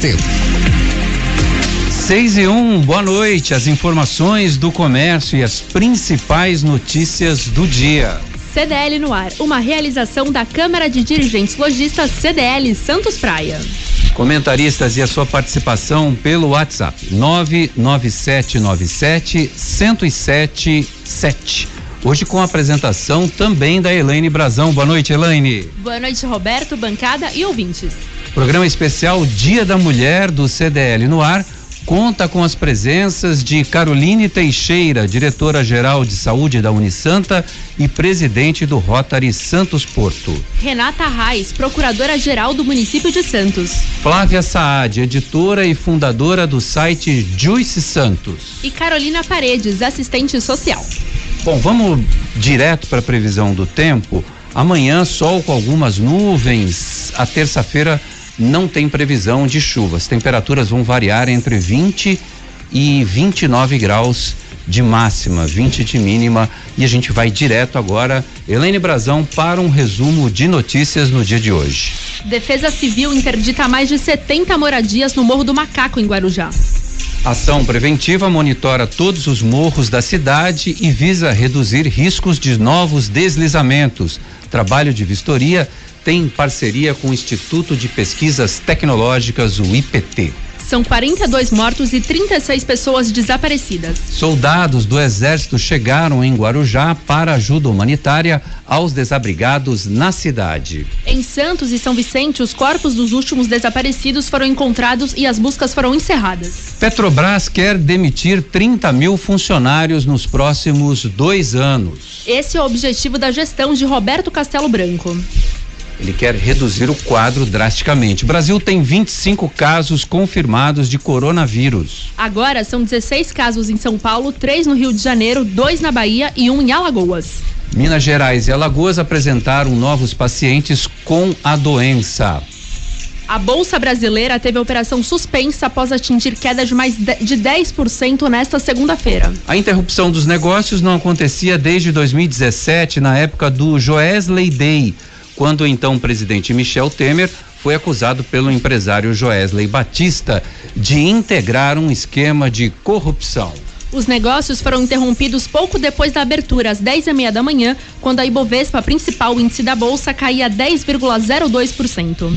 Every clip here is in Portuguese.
tempo. 6 e 1, um, boa noite. As informações do comércio e as principais notícias do dia. CDL no ar, uma realização da Câmara de Dirigentes Logistas CDL Santos Praia. Comentaristas e a sua participação pelo WhatsApp 99797 1077. Hoje com a apresentação também da Elaine Brazão. Boa noite, Elaine. Boa noite, Roberto, bancada e ouvintes. Programa especial Dia da Mulher do CDL no ar conta com as presenças de Caroline Teixeira, diretora-geral de saúde da Unisanta e presidente do Rotary Santos Porto. Renata Reis, procuradora-geral do município de Santos. Flávia Saad, editora e fundadora do site Juice Santos. E Carolina Paredes, assistente social. Bom, vamos direto para a previsão do tempo. Amanhã, sol com algumas nuvens. A terça-feira não tem previsão de chuvas. Temperaturas vão variar entre 20 e 29 graus de máxima, 20 de mínima. E a gente vai direto agora, Helene Brazão, para um resumo de notícias no dia de hoje. Defesa Civil interdita mais de 70 moradias no Morro do Macaco, em Guarujá. Ação preventiva monitora todos os morros da cidade e visa reduzir riscos de novos deslizamentos. Trabalho de vistoria tem parceria com o Instituto de Pesquisas Tecnológicas, o IPT. São 42 mortos e 36 pessoas desaparecidas. Soldados do Exército chegaram em Guarujá para ajuda humanitária aos desabrigados na cidade. Em Santos e São Vicente, os corpos dos últimos desaparecidos foram encontrados e as buscas foram encerradas. Petrobras quer demitir 30 mil funcionários nos próximos dois anos. Esse é o objetivo da gestão de Roberto Castelo Branco. Ele quer reduzir o quadro drasticamente. O Brasil tem 25 casos confirmados de coronavírus. Agora são 16 casos em São Paulo, três no Rio de Janeiro, dois na Bahia e um em Alagoas. Minas Gerais e Alagoas apresentaram novos pacientes com a doença. A Bolsa Brasileira teve a operação suspensa após atingir queda de mais de 10% nesta segunda-feira. A interrupção dos negócios não acontecia desde 2017, na época do Joesley Day quando então o presidente Michel Temer foi acusado pelo empresário Joesley Batista de integrar um esquema de corrupção. Os negócios foram interrompidos pouco depois da abertura, às 10 e meia da manhã, quando a Ibovespa, principal índice da Bolsa, caía 10,02%.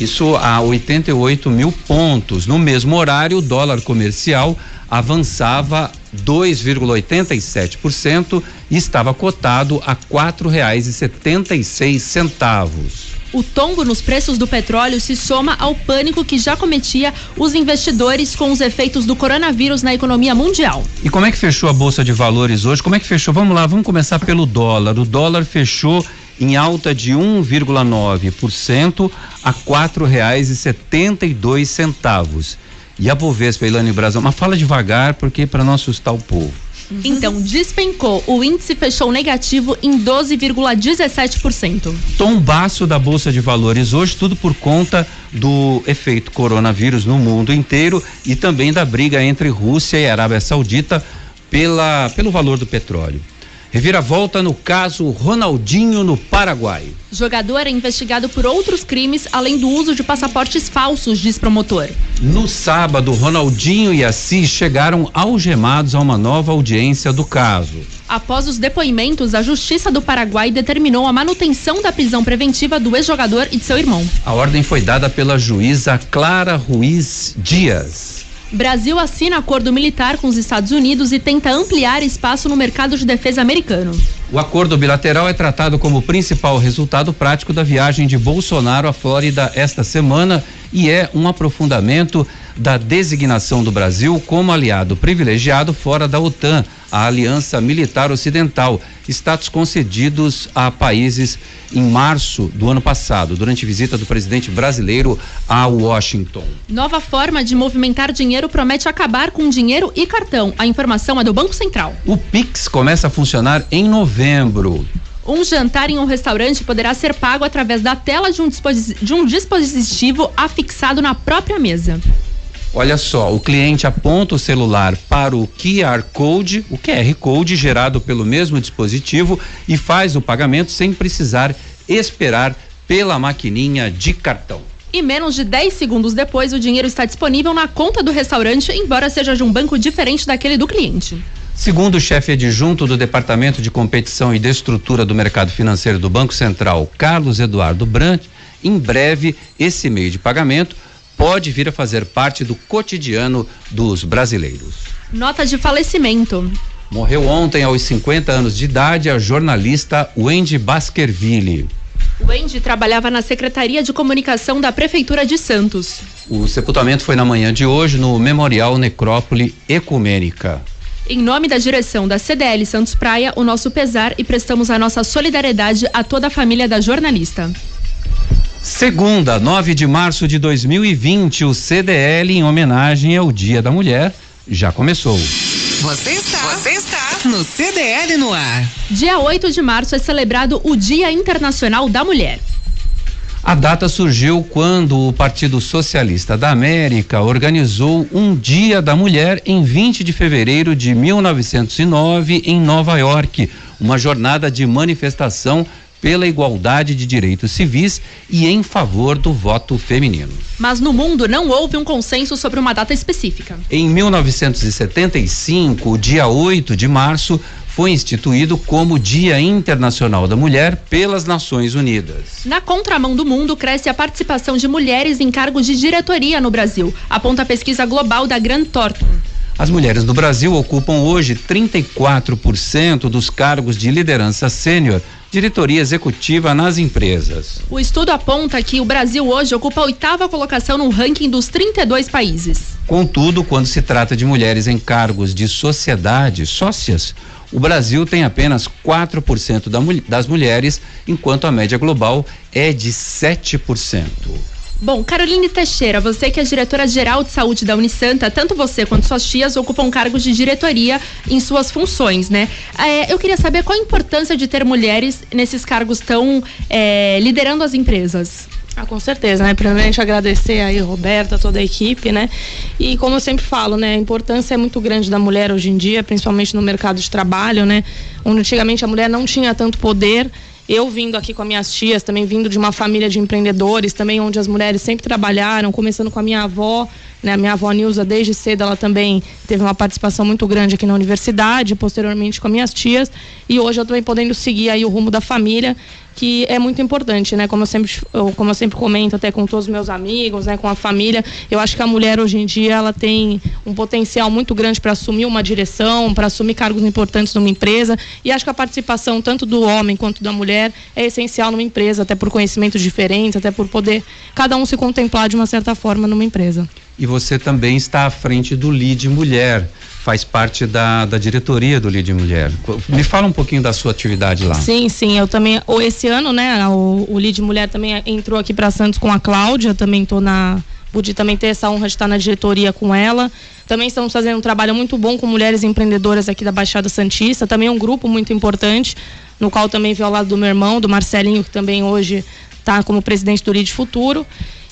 Isso a 88 mil pontos. No mesmo horário, o dólar comercial avançava 2,87% e estava cotado a quatro reais e setenta e seis centavos. O tombo nos preços do petróleo se soma ao pânico que já cometia os investidores com os efeitos do coronavírus na economia mundial. E como é que fechou a bolsa de valores hoje? Como é que fechou? Vamos lá, vamos começar pelo dólar. O dólar fechou em alta de 1,9% a quatro reais e a Bovespa, Ilane Brasão, mas fala devagar porque para não assustar o povo. Então, despencou. O índice fechou negativo em 12,17%. Tombaço da Bolsa de Valores hoje, tudo por conta do efeito coronavírus no mundo inteiro e também da briga entre Rússia e Arábia Saudita pela, pelo valor do petróleo. Reviravolta no caso Ronaldinho no Paraguai. Jogador é investigado por outros crimes, além do uso de passaportes falsos, diz promotor. No sábado, Ronaldinho e Assis chegaram algemados a uma nova audiência do caso. Após os depoimentos, a Justiça do Paraguai determinou a manutenção da prisão preventiva do ex-jogador e de seu irmão. A ordem foi dada pela juíza Clara Ruiz Dias. Brasil assina acordo militar com os Estados Unidos e tenta ampliar espaço no mercado de defesa americano. O acordo bilateral é tratado como principal resultado prático da viagem de Bolsonaro à Flórida esta semana e é um aprofundamento da designação do Brasil como aliado privilegiado fora da OTAN, a Aliança Militar Ocidental, status concedidos a países em março do ano passado, durante visita do presidente brasileiro a Washington. Nova forma de movimentar dinheiro promete acabar com dinheiro e cartão. A informação é do Banco Central. O Pix começa a funcionar em novembro. Um jantar em um restaurante poderá ser pago através da tela de um, de um dispositivo afixado na própria mesa. Olha só, o cliente aponta o celular para o QR Code, o QR Code gerado pelo mesmo dispositivo e faz o pagamento sem precisar esperar pela maquininha de cartão. E menos de 10 segundos depois, o dinheiro está disponível na conta do restaurante, embora seja de um banco diferente daquele do cliente. Segundo o chefe adjunto do Departamento de Competição e de Estrutura do Mercado Financeiro do Banco Central, Carlos Eduardo Brandt, em breve esse meio de pagamento pode vir a fazer parte do cotidiano dos brasileiros. Nota de falecimento. Morreu ontem, aos 50 anos de idade, a jornalista Wendy Baskerville. Wendy trabalhava na Secretaria de Comunicação da Prefeitura de Santos. O sepultamento foi na manhã de hoje no Memorial Necrópole Ecumênica. Em nome da direção da CDL Santos Praia, o nosso pesar e prestamos a nossa solidariedade a toda a família da jornalista. Segunda, 9 de março de 2020, o CDL, em homenagem ao Dia da Mulher, já começou. Você está, você está no CDL no ar. Dia 8 de março é celebrado o Dia Internacional da Mulher. A data surgiu quando o Partido Socialista da América organizou um Dia da Mulher em 20 de fevereiro de 1909 em Nova York, uma jornada de manifestação pela igualdade de direitos civis e em favor do voto feminino. Mas no mundo não houve um consenso sobre uma data específica. Em 1975, o dia 8 de março, foi instituído como Dia Internacional da Mulher pelas Nações Unidas. Na contramão do mundo, cresce a participação de mulheres em cargos de diretoria no Brasil, aponta a pesquisa global da Grant Thornton. As mulheres no Brasil ocupam hoje 34% dos cargos de liderança sênior, diretoria executiva nas empresas. O estudo aponta que o Brasil hoje ocupa a oitava colocação no ranking dos 32 países. Contudo, quando se trata de mulheres em cargos de sociedade, sócias, o Brasil tem apenas 4% da, das mulheres, enquanto a média global é de 7%. Bom, Caroline Teixeira, você que é diretora-geral de saúde da Unisanta, tanto você quanto suas tias ocupam cargos de diretoria em suas funções, né? É, eu queria saber qual a importância de ter mulheres nesses cargos tão é, liderando as empresas. Ah, com certeza, né? Primeiramente agradecer aí Roberta, toda a equipe, né? E como eu sempre falo, né? A importância é muito grande da mulher hoje em dia, principalmente no mercado de trabalho, né? Onde antigamente a mulher não tinha tanto poder. Eu vindo aqui com as minhas tias, também vindo de uma família de empreendedores, também onde as mulheres sempre trabalharam, começando com a minha avó, né? A minha avó Nilza, desde cedo, ela também teve uma participação muito grande aqui na universidade, posteriormente com as minhas tias, e hoje eu também podendo seguir aí o rumo da família que é muito importante, né? Como eu sempre, eu, como eu sempre comento até com todos os meus amigos, né, com a família, eu acho que a mulher hoje em dia ela tem um potencial muito grande para assumir uma direção, para assumir cargos importantes numa empresa, e acho que a participação tanto do homem quanto da mulher é essencial numa empresa, até por conhecimentos diferentes, até por poder cada um se contemplar de uma certa forma numa empresa. E você também está à frente do LID Mulher faz parte da, da diretoria do Lide Mulher. Me fala um pouquinho da sua atividade lá. Sim, sim, eu também, esse ano, né, o, o Lide Mulher também entrou aqui para Santos com a Cláudia, também estou na pude também ter essa honra de estar na diretoria com ela. Também estamos fazendo um trabalho muito bom com mulheres empreendedoras aqui da Baixada Santista, também é um grupo muito importante, no qual também vi ao lado do meu irmão, do Marcelinho, que também hoje está como presidente do Lide Futuro.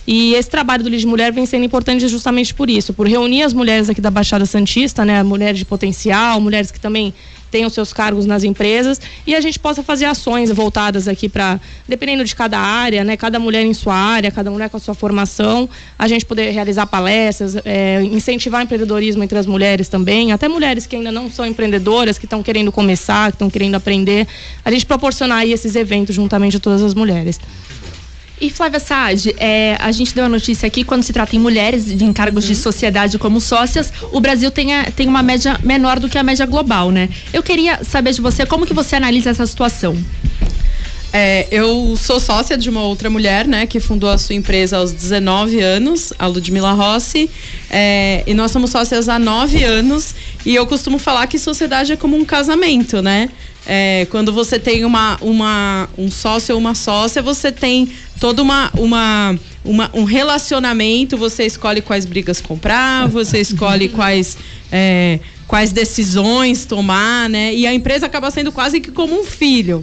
E esse trabalho do Liz Mulher vem sendo importante justamente por isso, por reunir as mulheres aqui da Baixada Santista, né, mulheres de potencial, mulheres que também têm os seus cargos nas empresas e a gente possa fazer ações voltadas aqui para, dependendo de cada área, né, cada mulher em sua área, cada mulher com a sua formação, a gente poder realizar palestras, é, incentivar empreendedorismo entre as mulheres também, até mulheres que ainda não são empreendedoras, que estão querendo começar, que estão querendo aprender, a gente proporcionar aí esses eventos juntamente a todas as mulheres. E Flávia Saad, é, a gente deu a notícia aqui, quando se trata em mulheres de encargos de sociedade como sócias, o Brasil tem, a, tem uma média menor do que a média global, né? Eu queria saber de você como que você analisa essa situação. É, eu sou sócia de uma outra mulher, né, que fundou a sua empresa aos 19 anos, a Ludmila Rossi, é, e nós somos sócias há 9 anos, e eu costumo falar que sociedade é como um casamento, né? É, quando você tem uma, uma, um sócio ou uma sócia, você tem todo uma, uma, uma, um relacionamento, você escolhe quais brigas comprar, você escolhe quais, é, quais decisões tomar, né? E a empresa acaba sendo quase que como um filho.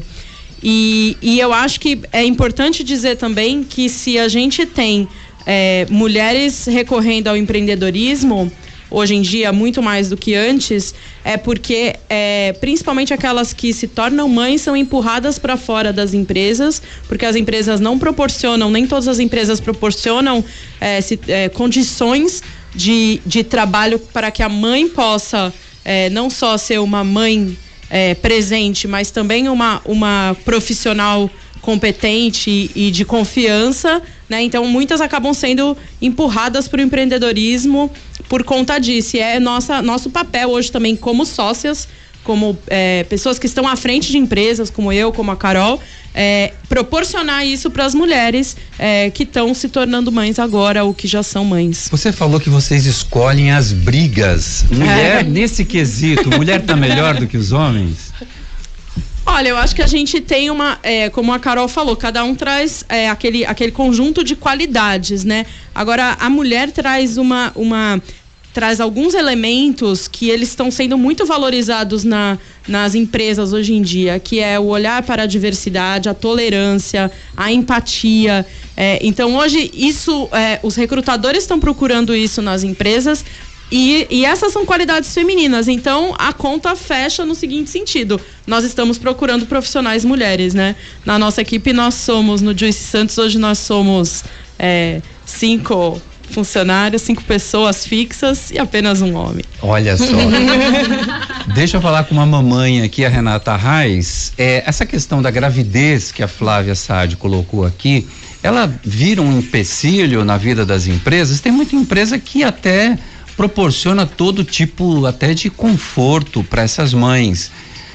E, e eu acho que é importante dizer também que se a gente tem é, mulheres recorrendo ao empreendedorismo, hoje em dia muito mais do que antes, é porque é, principalmente aquelas que se tornam mães são empurradas para fora das empresas, porque as empresas não proporcionam, nem todas as empresas proporcionam é, se, é, condições de, de trabalho para que a mãe possa é, não só ser uma mãe é, presente, mas também uma, uma profissional competente e, de confiança, né? Então muitas acabam sendo empurradas para o empreendedorismo por conta disso. E é nossa, nosso papel hoje também como sócias, como é, pessoas que estão à frente de empresas, como eu, como a Carol, é, proporcionar isso para as mulheres é, que estão se tornando mães agora ou que já são mães. Você falou que vocês escolhem as brigas. Mulher, é. nesse quesito, mulher tá melhor do que os homens? Olha, eu acho que a gente tem uma, é, como a Carol falou, cada um traz é, aquele, aquele conjunto de qualidades, né? Agora, a mulher traz uma, uma traz alguns elementos que eles estão sendo muito valorizados na, nas empresas hoje em dia, que é o olhar para a diversidade, a tolerância, a empatia. É, então hoje isso, é, os recrutadores estão procurando isso nas empresas. E, e, essas são qualidades femininas. Então, a conta fecha no seguinte sentido: nós estamos procurando profissionais mulheres, né? Na nossa equipe, nós somos, no Juice Santos, hoje nós somos é, cinco funcionários, cinco pessoas fixas e apenas um homem. Olha só. Deixa eu falar com uma mamãe aqui, a Renata Reis. É, essa questão da gravidez que a Flávia Sade colocou aqui, ela vira um empecilho na vida das empresas? Tem muita empresa que até proporciona todo tipo até de conforto para essas mães.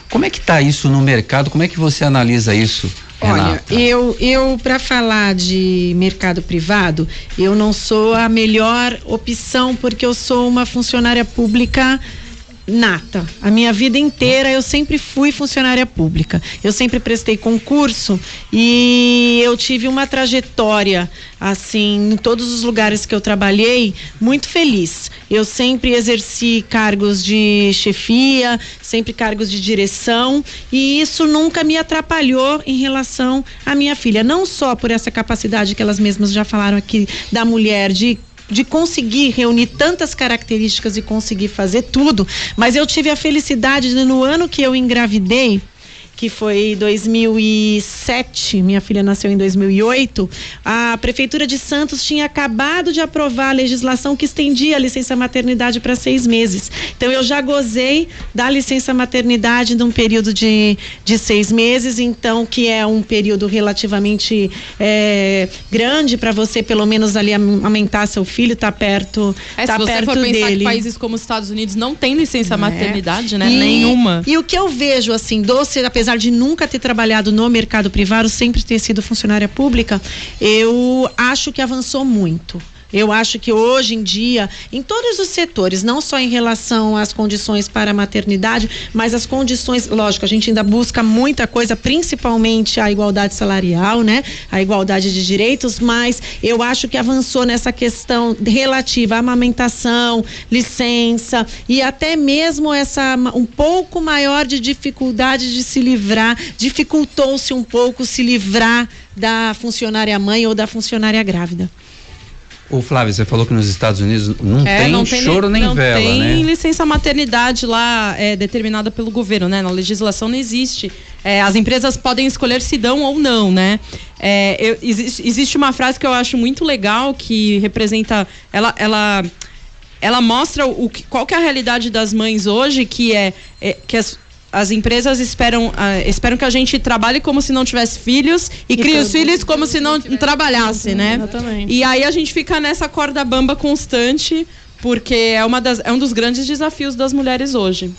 Como é que está isso no mercado? Como é que você analisa isso? Olha, eu, eu para falar de mercado privado, eu não sou a melhor opção porque eu sou uma funcionária pública nata. A minha vida inteira eu sempre fui funcionária pública. Eu sempre prestei concurso e eu tive uma trajetória assim em todos os lugares que eu trabalhei muito feliz. Eu sempre exerci cargos de chefia, sempre cargos de direção e isso nunca me atrapalhou em relação à minha filha, não só por essa capacidade que elas mesmas já falaram aqui da mulher de de conseguir reunir tantas características e conseguir fazer tudo, mas eu tive a felicidade de no ano que eu engravidei, que foi 2007, minha filha nasceu em 2008, a Prefeitura de Santos tinha acabado de aprovar a legislação que estendia a licença maternidade para seis meses. Então eu já gozei da licença maternidade num período de, de seis meses, então que é um período relativamente é, grande para você pelo menos ali amamentar seu filho, tá perto, é, tá se você perto for pensar dele. Que países como os Estados Unidos não tem licença é. maternidade, né? E, Nenhuma. E o que eu vejo assim, doce, apesar apesar de nunca ter trabalhado no mercado privado, sempre ter sido funcionária pública, eu acho que avançou muito. Eu acho que hoje em dia, em todos os setores, não só em relação às condições para a maternidade, mas as condições, lógico, a gente ainda busca muita coisa, principalmente a igualdade salarial, né? A igualdade de direitos, mas eu acho que avançou nessa questão relativa à amamentação, licença e até mesmo essa um pouco maior de dificuldade de se livrar, dificultou-se um pouco se livrar da funcionária mãe ou da funcionária grávida. O Flávio, você falou que nos Estados Unidos não, é, tem, não tem choro nem não vela, tem né? licença maternidade lá é, determinada pelo governo, né? Na legislação não existe. É, as empresas podem escolher se dão ou não, né? É, eu, existe, existe uma frase que eu acho muito legal que representa, ela, ela ela mostra o, qual que é a realidade das mães hoje, que é, é que as, as empresas esperam, uh, esperam que a gente trabalhe como se não tivesse filhos e, e crie os filhos como se não trabalhasse, né? Exatamente. E aí a gente fica nessa corda bamba constante, porque é, uma das, é um dos grandes desafios das mulheres hoje.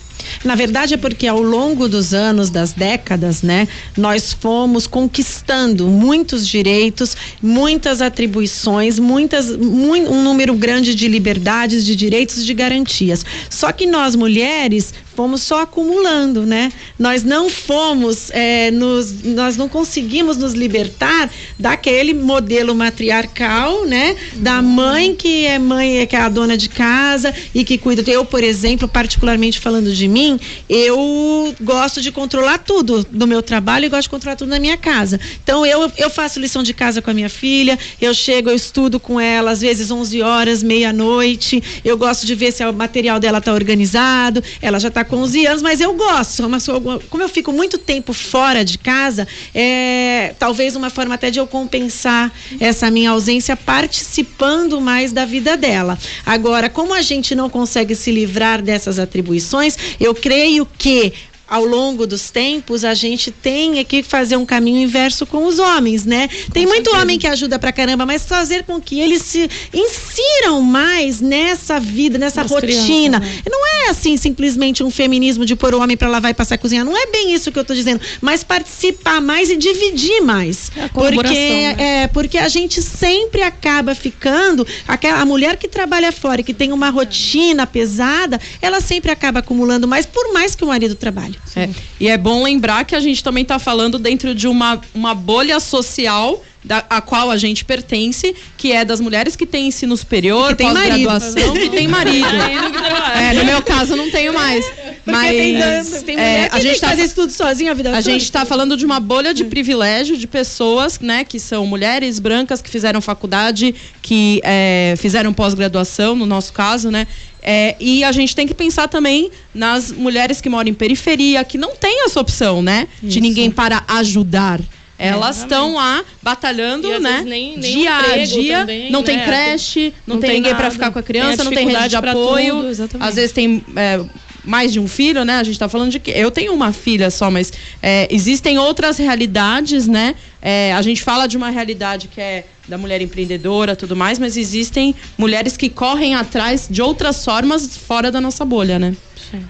Na verdade é porque ao longo dos anos, das décadas, né, nós fomos conquistando muitos direitos, muitas atribuições, muitas, um número grande de liberdades, de direitos, de garantias. Só que nós mulheres fomos só acumulando, né? Nós não fomos, é, nos, nós não conseguimos nos libertar daquele modelo matriarcal, né? Da mãe que é mãe, que é a dona de casa e que cuida. Eu, por exemplo, particularmente falando de mim, eu gosto de controlar tudo do meu trabalho e gosto de controlar tudo na minha casa. Então eu, eu faço lição de casa com a minha filha, eu chego, eu estudo com ela, às vezes 11 horas, meia-noite. Eu gosto de ver se o material dela está organizado. Ela já está com 11 anos, mas eu gosto. Mas como eu fico muito tempo fora de casa, é talvez uma forma até de eu compensar essa minha ausência participando mais da vida dela. Agora, como a gente não consegue se livrar dessas atribuições, eu creio que ao longo dos tempos, a gente tem que fazer um caminho inverso com os homens, né? Tem muito homem que ajuda pra caramba, mas fazer com que eles se insiram mais nessa vida, nessa As rotina. Crianças, né? Não é assim simplesmente um feminismo de pôr o homem para lavar e passar a cozinhar. Não é bem isso que eu tô dizendo, mas participar mais e dividir mais. É porque né? é porque a gente sempre acaba ficando aquela a mulher que trabalha fora e que tem uma rotina pesada, ela sempre acaba acumulando mais por mais que o marido trabalhe. É. E é bom lembrar que a gente também está falando dentro de uma, uma bolha social da, a qual a gente pertence, que é das mulheres que têm ensino superior, pós-graduação, que tem marido. é, no meu caso, não tenho mais. Mas tem, tem é, a gente tá, fazer isso tudo sozinha a vida A toda. gente está falando de uma bolha de privilégio de pessoas, né, que são mulheres brancas que fizeram faculdade, que é, fizeram pós-graduação, no nosso caso, né, é, e a gente tem que pensar também nas mulheres que moram em periferia, que não tem essa opção, né? Isso. De ninguém para ajudar. Elas estão lá batalhando, né? Nem, nem dia a dia. Também, não né? tem creche, não, não tem, tem ninguém para ficar com a criança, tem não tem rede de apoio. Tudo, Às vezes tem é, mais de um filho, né? A gente está falando de que eu tenho uma filha só, mas é, existem outras realidades, né? É, a gente fala de uma realidade que é da mulher empreendedora, tudo mais, mas existem mulheres que correm atrás de outras formas fora da nossa bolha, né? Sim.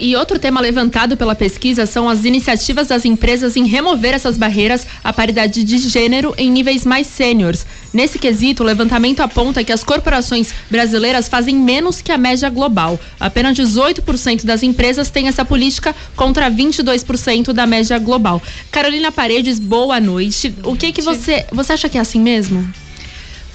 E outro tema levantado pela pesquisa são as iniciativas das empresas em remover essas barreiras à paridade de gênero em níveis mais sêniores. Nesse quesito, o levantamento aponta que as corporações brasileiras fazem menos que a média global. Apenas 18% das empresas têm essa política contra 22% da média global. Carolina Paredes, boa noite. O que que você, você acha que é assim mesmo?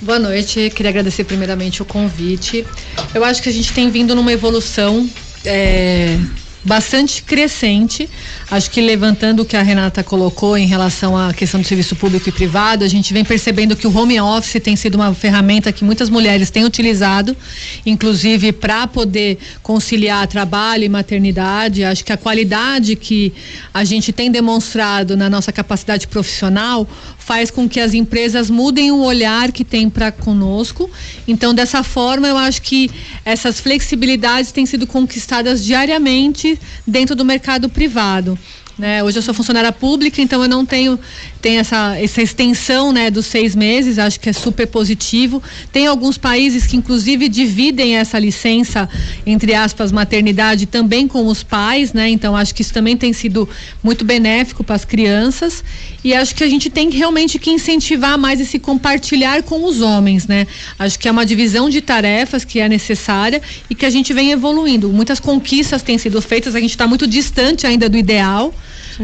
Boa noite, queria agradecer primeiramente o convite. Eu acho que a gente tem vindo numa evolução é, bastante crescente. Acho que levantando o que a Renata colocou em relação à questão do serviço público e privado, a gente vem percebendo que o home office tem sido uma ferramenta que muitas mulheres têm utilizado, inclusive para poder conciliar trabalho e maternidade. Acho que a qualidade que a gente tem demonstrado na nossa capacidade profissional faz com que as empresas mudem o olhar que tem para conosco. Então, dessa forma, eu acho que essas flexibilidades têm sido conquistadas diariamente dentro do mercado privado. Né? Hoje eu sou funcionária pública, então eu não tenho, tenho essa, essa extensão né, dos seis meses, acho que é super positivo. Tem alguns países que, inclusive, dividem essa licença, entre aspas, maternidade também com os pais, né? Então acho que isso também tem sido muito benéfico para as crianças. E acho que a gente tem realmente que incentivar mais esse compartilhar com os homens, né? Acho que é uma divisão de tarefas que é necessária e que a gente vem evoluindo. Muitas conquistas têm sido feitas, a gente está muito distante ainda do ideal.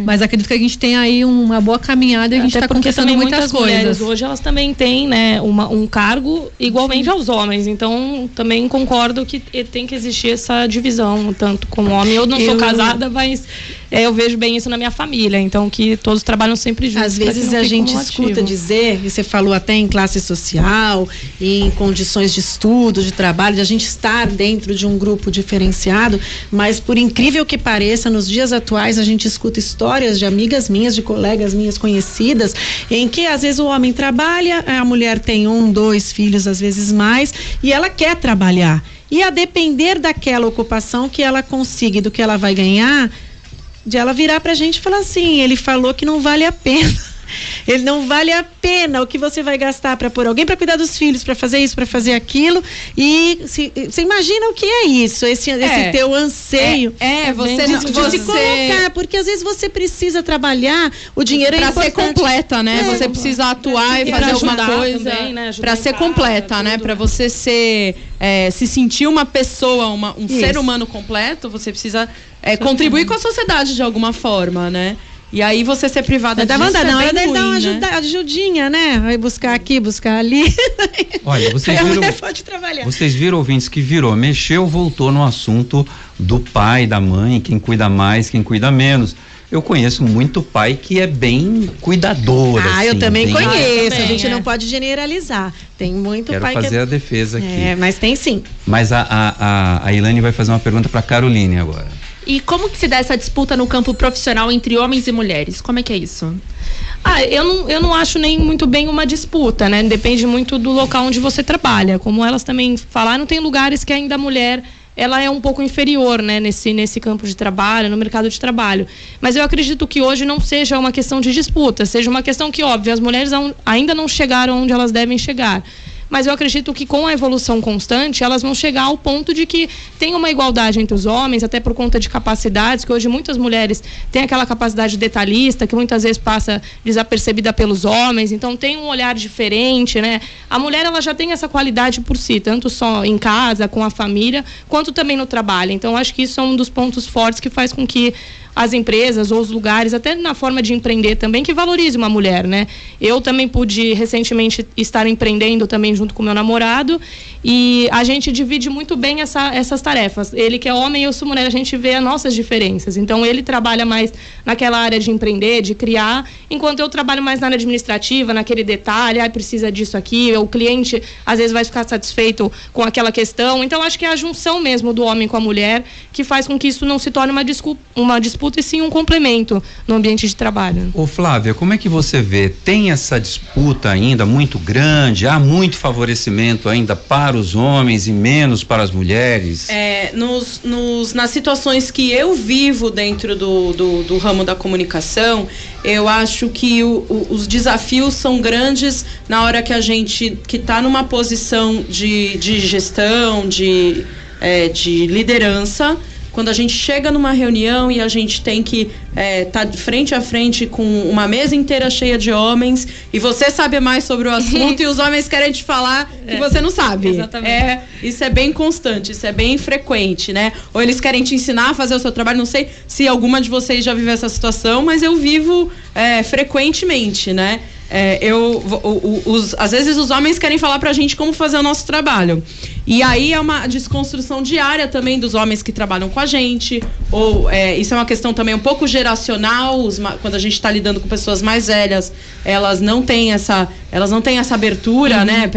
Mas acredito que a gente tem aí uma boa caminhada e a gente está conquistando muitas, muitas coisas. hoje elas também têm, né, uma, um cargo igualmente Sim. aos homens. Então, também concordo que tem que existir essa divisão, tanto com homem. Eu não eu... sou casada, mas é, eu vejo bem isso na minha família. Então, que todos trabalham sempre juntos. Às vezes a gente escuta dizer, e você falou até em classe social, em condições de estudo, de trabalho, de a gente estar dentro de um grupo diferenciado, mas por incrível que pareça, nos dias atuais a gente escuta histórias de amigas minhas, de colegas minhas conhecidas, em que às vezes o homem trabalha, a mulher tem um, dois filhos, às vezes mais, e ela quer trabalhar. E a depender daquela ocupação que ela consiga e do que ela vai ganhar, de ela virar pra gente e falar assim, ele falou que não vale a pena. Ele não vale a pena o que você vai gastar para pôr alguém para cuidar dos filhos, para fazer isso, para fazer aquilo. E você imagina o que é isso, esse, é, esse teu anseio. É, é você, de, de, você... se colocar, porque às vezes você precisa trabalhar, o dinheiro pra é importante. ser completa, né? É, você precisa atuar e fazer alguma coisa né? para ser completa, né? Para você ser é, se sentir uma pessoa, uma, um isso. ser humano completo, você precisa é, contribuir com a sociedade de alguma forma, né? E aí você ser privada da disso é na hora dele dar uma ajuda, né? ajudinha, né? Vai buscar aqui, buscar ali. Olha, vocês viram, pode trabalhar. vocês viram ouvintes que virou, mexeu, voltou no assunto do pai, da mãe, quem cuida mais, quem cuida menos. Eu conheço muito pai que é bem cuidador. Ah, assim, eu também bem... conheço. Também, a gente é. não pode generalizar. Tem muito Quero pai fazer que. a defesa aqui. É, mas tem sim. Mas a, a, a, a Ilane vai fazer uma pergunta para Caroline agora. E como que se dá essa disputa no campo profissional entre homens e mulheres? Como é que é isso? Ah, eu não, eu não acho nem muito bem uma disputa, né? Depende muito do local onde você trabalha. Como elas também falaram, tem lugares que ainda a mulher ela é um pouco inferior né, nesse, nesse campo de trabalho, no mercado de trabalho. Mas eu acredito que hoje não seja uma questão de disputa, seja uma questão que, óbvio, as mulheres ainda não chegaram onde elas devem chegar mas eu acredito que com a evolução constante elas vão chegar ao ponto de que tem uma igualdade entre os homens, até por conta de capacidades, que hoje muitas mulheres têm aquela capacidade detalhista que muitas vezes passa desapercebida pelos homens, então tem um olhar diferente, né? A mulher ela já tem essa qualidade por si, tanto só em casa, com a família, quanto também no trabalho. Então acho que isso é um dos pontos fortes que faz com que as empresas ou os lugares, até na forma de empreender também, que valorize uma mulher, né? Eu também pude recentemente estar empreendendo também junto com meu namorado e a gente divide muito bem essa, essas tarefas. Ele que é homem eu sou mulher, a gente vê as nossas diferenças. Então ele trabalha mais naquela área de empreender, de criar, enquanto eu trabalho mais na área administrativa, naquele detalhe, ah, precisa disso aqui, o cliente às vezes vai ficar satisfeito com aquela questão. Então acho que é a junção mesmo do homem com a mulher que faz com que isso não se torne uma, uma disputa disputa e sim um complemento no ambiente de trabalho. Ô Flávia, como é que você vê? Tem essa disputa ainda muito grande? Há muito favorecimento ainda para os homens e menos para as mulheres? É, nos, nos, nas situações que eu vivo dentro do, do, do ramo da comunicação, eu acho que o, o, os desafios são grandes na hora que a gente que está numa posição de, de gestão, de, é, de liderança quando a gente chega numa reunião e a gente tem que estar é, tá frente a frente com uma mesa inteira cheia de homens e você sabe mais sobre o assunto e os homens querem te falar que é, você não sabe. Exatamente. É, isso é bem constante, isso é bem frequente, né? Ou eles querem te ensinar a fazer o seu trabalho. Não sei se alguma de vocês já viveu essa situação, mas eu vivo é, frequentemente, né? É, eu, os, às vezes os homens querem falar pra gente como fazer o nosso trabalho. E aí é uma desconstrução diária também dos homens que trabalham com a gente. Ou é, isso é uma questão também um pouco geracional. Os, quando a gente está lidando com pessoas mais velhas, elas não têm essa, elas não têm essa abertura, uhum. né,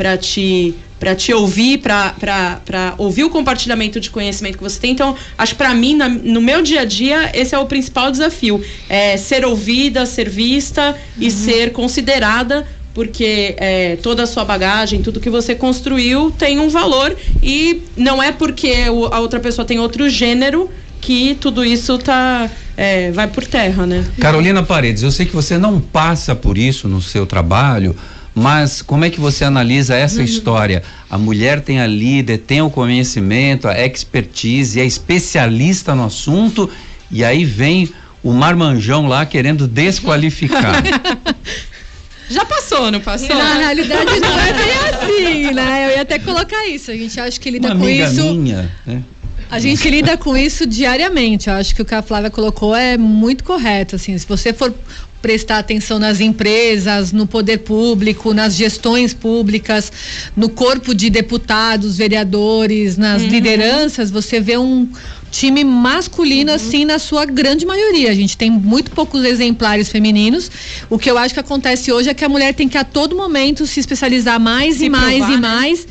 para te para te ouvir, para ouvir o compartilhamento de conhecimento que você tem. Então, acho que para mim, na, no meu dia a dia, esse é o principal desafio: é ser ouvida, ser vista uhum. e ser considerada porque é, toda a sua bagagem, tudo que você construiu tem um valor e não é porque o, a outra pessoa tem outro gênero que tudo isso tá é, vai por terra, né? Carolina Paredes, eu sei que você não passa por isso no seu trabalho, mas como é que você analisa essa uhum. história? A mulher tem a líder, tem o conhecimento, a expertise, é especialista no assunto, e aí vem o marmanjão lá querendo desqualificar. Já passou, não passou? Na realidade não é bem assim, né? Eu ia até colocar isso. A gente acha que lida Uma com isso. Minha, né? A gente lida com isso diariamente. Eu acho que o que a Flávia colocou é muito correto. Assim, se você for prestar atenção nas empresas, no poder público, nas gestões públicas, no corpo de deputados, vereadores, nas uhum. lideranças, você vê um time masculino, uhum. assim, na sua grande maioria. A gente tem muito poucos exemplares femininos. O que eu acho que acontece hoje é que a mulher tem que a todo momento se especializar mais se e mais provar, e né? mais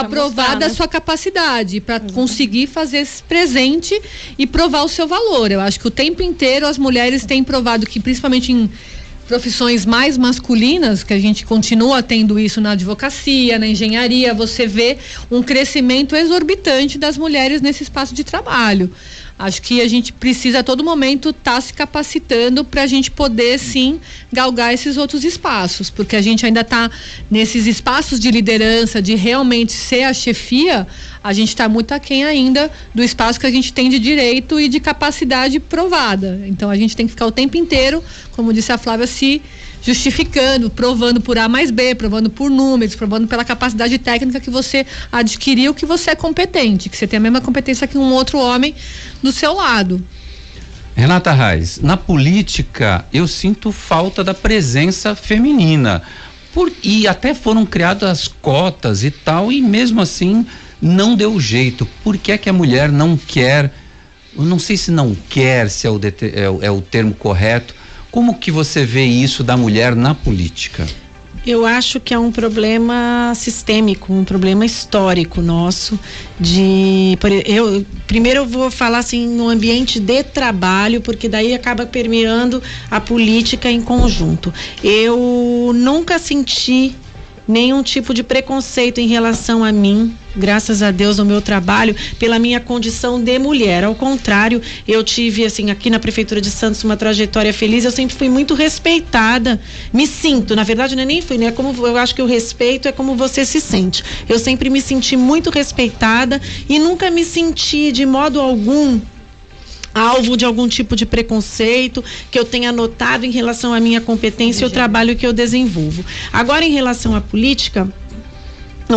para provar da né? sua capacidade, para conseguir fazer esse presente e provar o seu valor. Eu acho que o tempo inteiro as mulheres têm provado que, principalmente em profissões mais masculinas, que a gente continua tendo isso na advocacia, na engenharia, você vê um crescimento exorbitante das mulheres nesse espaço de trabalho. Acho que a gente precisa a todo momento estar tá se capacitando para a gente poder sim galgar esses outros espaços, porque a gente ainda está nesses espaços de liderança, de realmente ser a chefia, a gente está muito aquém ainda do espaço que a gente tem de direito e de capacidade provada. Então a gente tem que ficar o tempo inteiro, como disse a Flávia, se justificando, provando por A mais B, provando por números, provando pela capacidade técnica que você adquiriu, que você é competente, que você tem a mesma competência que um outro homem do seu lado. Renata Reis, na política eu sinto falta da presença feminina. Por, e até foram criadas cotas e tal, e mesmo assim não deu jeito. Por que é que a mulher não quer? Eu não sei se não quer, se é o, é, é o termo correto, como que você vê isso da mulher na política? Eu acho que é um problema sistêmico, um problema histórico nosso. De eu primeiro eu vou falar assim no ambiente de trabalho, porque daí acaba permeando a política em conjunto. Eu nunca senti nenhum tipo de preconceito em relação a mim, graças a Deus, no meu trabalho, pela minha condição de mulher. Ao contrário, eu tive, assim, aqui na Prefeitura de Santos uma trajetória feliz, eu sempre fui muito respeitada. Me sinto, na verdade, não é nem fui, né? Como eu acho que o respeito é como você se sente. Eu sempre me senti muito respeitada e nunca me senti de modo algum alvo de algum tipo de preconceito que eu tenha notado em relação à minha competência e o trabalho que eu desenvolvo. Agora, em relação à política,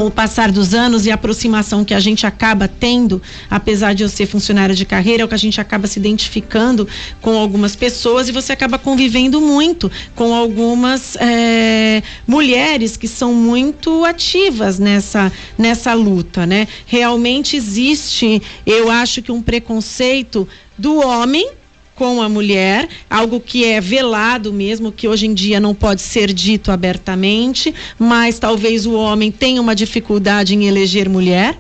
o passar dos anos e a aproximação que a gente acaba tendo, apesar de eu ser funcionária de carreira, é o que a gente acaba se identificando com algumas pessoas e você acaba convivendo muito com algumas é, mulheres que são muito ativas nessa, nessa luta, né? Realmente existe, eu acho que um preconceito do homem com a mulher, algo que é velado mesmo, que hoje em dia não pode ser dito abertamente, mas talvez o homem tenha uma dificuldade em eleger mulher.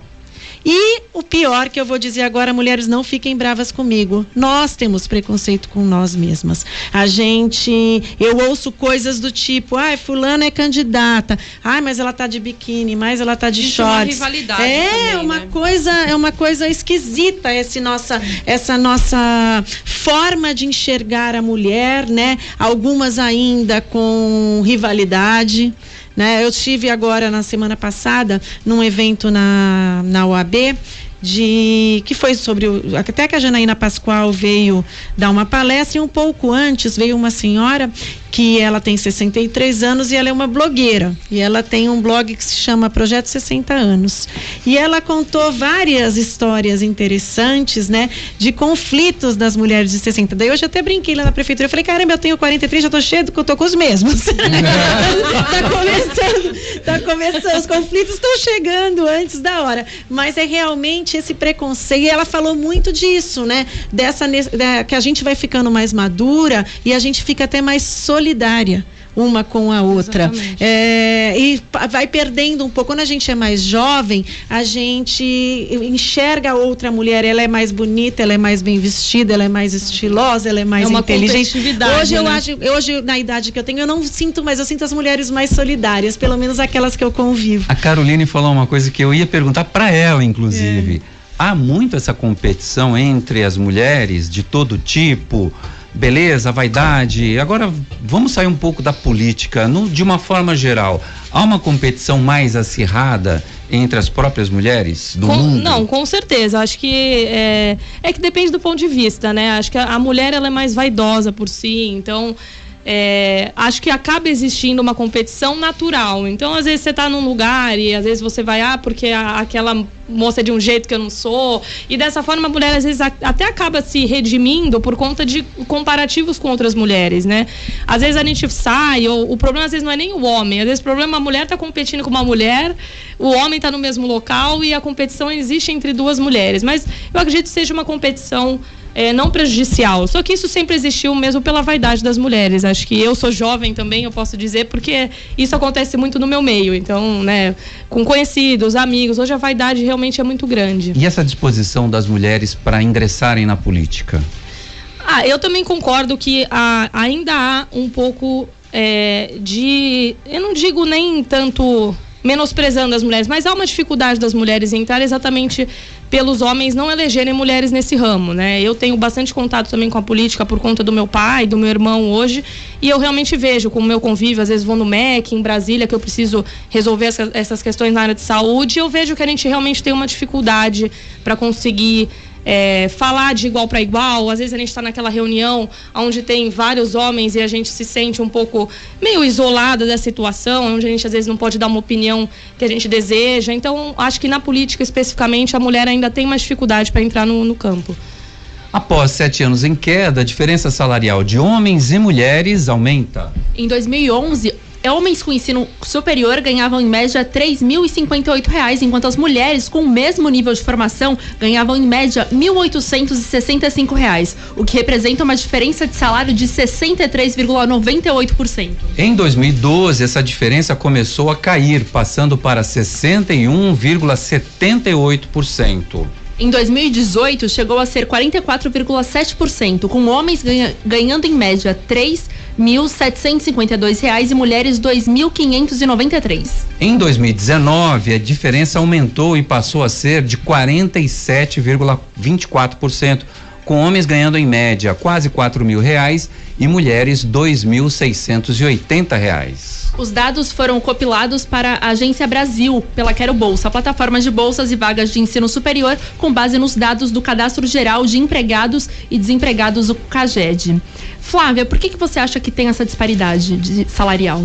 E o pior que eu vou dizer agora, mulheres, não fiquem bravas comigo. Nós temos preconceito com nós mesmas. A gente, eu ouço coisas do tipo, ai, fulana é candidata. Ai, mas ela tá de biquíni, mas ela tá de Existe shorts. Uma rivalidade é também, uma né? coisa, é uma coisa esquisita esse nossa, essa nossa forma de enxergar a mulher, né? Algumas ainda com rivalidade. Né? Eu estive agora na semana passada num evento na, na OAB de que foi sobre o, até que a Janaína Pascoal veio dar uma palestra e um pouco antes veio uma senhora que ela tem 63 anos e ela é uma blogueira. E ela tem um blog que se chama Projeto 60 Anos. E ela contou várias histórias interessantes, né? De conflitos das mulheres de 60. Daí hoje até brinquei lá na prefeitura. Eu falei, caramba, eu tenho 43, já tô cheio, eu tô com os mesmos. tá começando, tá começando. Os conflitos estão chegando antes da hora. Mas é realmente esse preconceito. E ela falou muito disso, né? Dessa, que a gente vai ficando mais madura e a gente fica até mais solidária uma com a outra. É, e vai perdendo um pouco. Quando a gente é mais jovem, a gente enxerga a outra mulher, ela é mais bonita, ela é mais bem vestida, ela é mais estilosa, ela é mais é inteligente. Hoje né? eu acho, hoje na idade que eu tenho, eu não sinto, mas eu sinto as mulheres mais solidárias, pelo menos aquelas que eu convivo. A Caroline falou uma coisa que eu ia perguntar para ela, inclusive. É. Há muito essa competição entre as mulheres de todo tipo beleza, vaidade. Agora vamos sair um pouco da política, no, de uma forma geral. Há uma competição mais acirrada entre as próprias mulheres do com, mundo? Não, com certeza. Acho que é, é que depende do ponto de vista, né? Acho que a, a mulher ela é mais vaidosa por si, então é, acho que acaba existindo uma competição natural. Então, às vezes você está num lugar e às vezes você vai, ah, porque a, aquela moça é de um jeito que eu não sou. E dessa forma a mulher às vezes a, até acaba se redimindo por conta de comparativos com outras mulheres, né? Às vezes a gente sai, ou o problema às vezes não é nem o homem, às vezes o problema é a mulher está competindo com uma mulher, o homem está no mesmo local e a competição existe entre duas mulheres. Mas eu acredito que seja uma competição é, não prejudicial. Só que isso sempre existiu mesmo pela vaidade das mulheres. Acho que eu sou jovem também, eu posso dizer, porque isso acontece muito no meu meio. Então, né, com conhecidos, amigos, hoje a vaidade realmente é muito grande. E essa disposição das mulheres para ingressarem na política? Ah, eu também concordo que ah, ainda há um pouco é, de. Eu não digo nem tanto menosprezando as mulheres, mas há uma dificuldade das mulheres em entrar exatamente pelos homens não elegerem mulheres nesse ramo, né? Eu tenho bastante contato também com a política por conta do meu pai, do meu irmão hoje, e eu realmente vejo com o meu convívio, às vezes vou no MEC, em Brasília, que eu preciso resolver essa, essas questões na área de saúde, e eu vejo que a gente realmente tem uma dificuldade para conseguir é, falar de igual para igual. Às vezes a gente está naquela reunião onde tem vários homens e a gente se sente um pouco meio isolada da situação, onde a gente às vezes não pode dar uma opinião que a gente deseja. Então, acho que na política especificamente a mulher ainda tem mais dificuldade para entrar no, no campo. Após sete anos em queda, a diferença salarial de homens e mulheres aumenta. Em 2011, homens com ensino superior ganhavam em média R$ 3.058, enquanto as mulheres com o mesmo nível de formação ganhavam em média R$ 1.865, o que representa uma diferença de salário de 63,98%. Em 2012, essa diferença começou a cair, passando para 61,78%. Em 2018, chegou a ser 44,7%, com homens ganha, ganhando em média R$ 3.752 e mulheres R$ 2.593. Em 2019, a diferença aumentou e passou a ser de 47,24%, com homens ganhando em média quase quatro mil reais e mulheres dois mil seiscentos e oitenta reais. Os dados foram compilados para a Agência Brasil, pela Quero Bolsa, plataforma de bolsas e vagas de ensino superior, com base nos dados do Cadastro Geral de Empregados e Desempregados, o CAGED. Flávia, por que, que você acha que tem essa disparidade de salarial?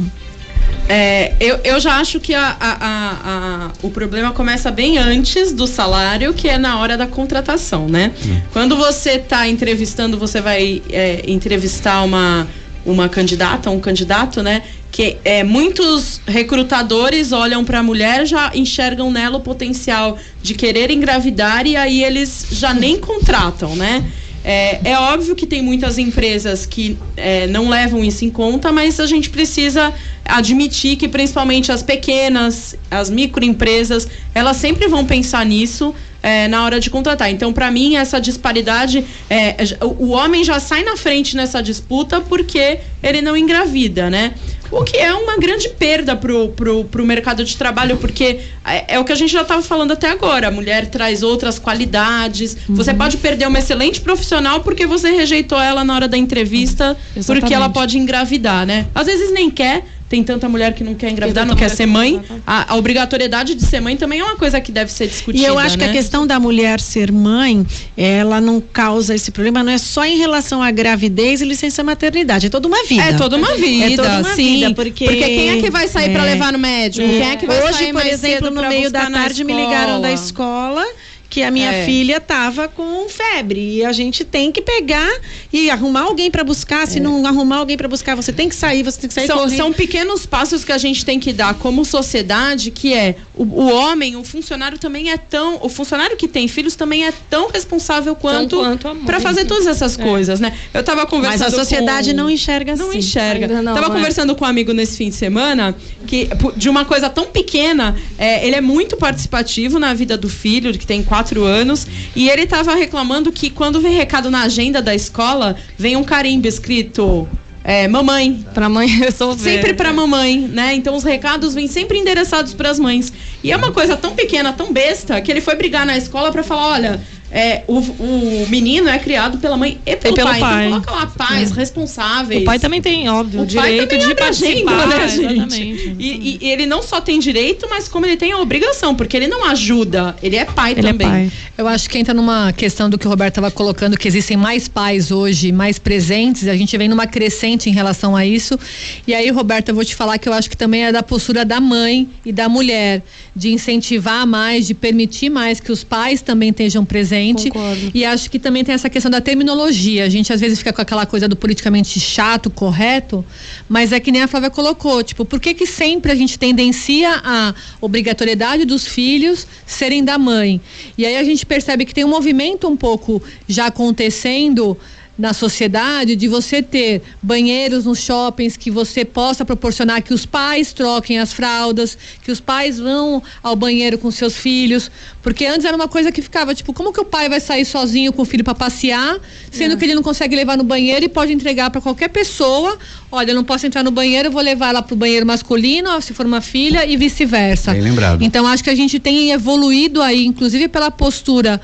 É, eu, eu já acho que a, a, a, o problema começa bem antes do salário, que é na hora da contratação, né? Hum. Quando você está entrevistando, você vai é, entrevistar uma, uma candidata, um candidato, né? Que é, muitos recrutadores olham para a mulher, já enxergam nela o potencial de querer engravidar e aí eles já nem contratam, né? É, é, óbvio que tem muitas empresas que é, não levam isso em conta, mas a gente precisa admitir que principalmente as pequenas, as microempresas, elas sempre vão pensar nisso é, na hora de contratar. Então, para mim, essa disparidade, é, o homem já sai na frente nessa disputa porque ele não engravida, né? O que é uma grande perda pro, pro, pro mercado de trabalho, porque é, é o que a gente já estava falando até agora. A mulher traz outras qualidades. Uhum. Você pode perder uma excelente profissional porque você rejeitou ela na hora da entrevista, uhum. porque ela pode engravidar, né? Às vezes nem quer, tem tanta mulher que não quer engravidar, não quer ser mãe. A, a, obrigatoriedade de ser mãe também é uma coisa que deve ser discutida. E eu acho né? que a questão da mulher ser mãe, ela não causa esse problema, não é só em relação à gravidez e licença maternidade, é toda uma vida. É toda uma vida, é toda uma sim. Vida, porque, porque quem é que vai sair é, para levar no médico? É. Quem é que vai Hoje, por exemplo, no meio da tarde me ligaram da escola que a minha é. filha tava com febre e a gente tem que pegar e arrumar alguém para buscar. Se é. não arrumar alguém para buscar, você tem que sair, você tem que sair são, são, pequenos passos que a gente tem que dar como sociedade, que é o, o, homem, o funcionário também é tão, o funcionário que tem filhos também é tão responsável quanto, quanto para fazer todas essas é. coisas, né? Eu tava conversando Mas a sociedade com... não enxerga assim. Não enxerga. Não, tava é. conversando com um amigo nesse fim de semana que de uma coisa tão pequena, é, ele é muito participativo na vida do filho, que tem quatro anos. E ele estava reclamando que quando vem recado na agenda da escola, vem um carimbo escrito é, mamãe. Pra mãe resolver. Sempre pra mamãe, né? Então os recados vêm sempre endereçados para as mães. E é uma coisa tão pequena, tão besta, que ele foi brigar na escola para falar: olha, é, o, o menino é criado pela mãe e pelo, e pelo pai. Então, pai. Então coloca lá pais é. responsáveis. O pai também tem, óbvio, o direito de participar, né, gente? E, e, ele não só tem direito, mas como ele tem a obrigação, porque ele não ajuda, ele é pai ele é também. É pai. Eu acho que entra numa questão do que o Roberto estava colocando, que existem mais pais hoje, mais presentes, a gente vem numa crescente em relação a isso. E aí, Roberto, eu vou te falar que eu acho que também é da postura da mãe e da mulher, de incentivar mais, de permitir mais que os pais também estejam presentes Concordo. E acho que também tem essa questão da terminologia. A gente às vezes fica com aquela coisa do politicamente chato, correto, mas é que nem a Flávia colocou, tipo, por que que sempre a gente tendencia a obrigatoriedade dos filhos serem da mãe? E aí a gente percebe que tem um movimento um pouco já acontecendo na sociedade de você ter banheiros nos shoppings que você possa proporcionar que os pais troquem as fraldas, que os pais vão ao banheiro com seus filhos, porque antes era uma coisa que ficava tipo, como que o pai vai sair sozinho com o filho para passear, sendo é. que ele não consegue levar no banheiro e pode entregar para qualquer pessoa. Olha, eu não posso entrar no banheiro, eu vou levar ela pro banheiro masculino, se for uma filha e vice-versa. Bem lembrado. Então acho que a gente tem evoluído aí, inclusive pela postura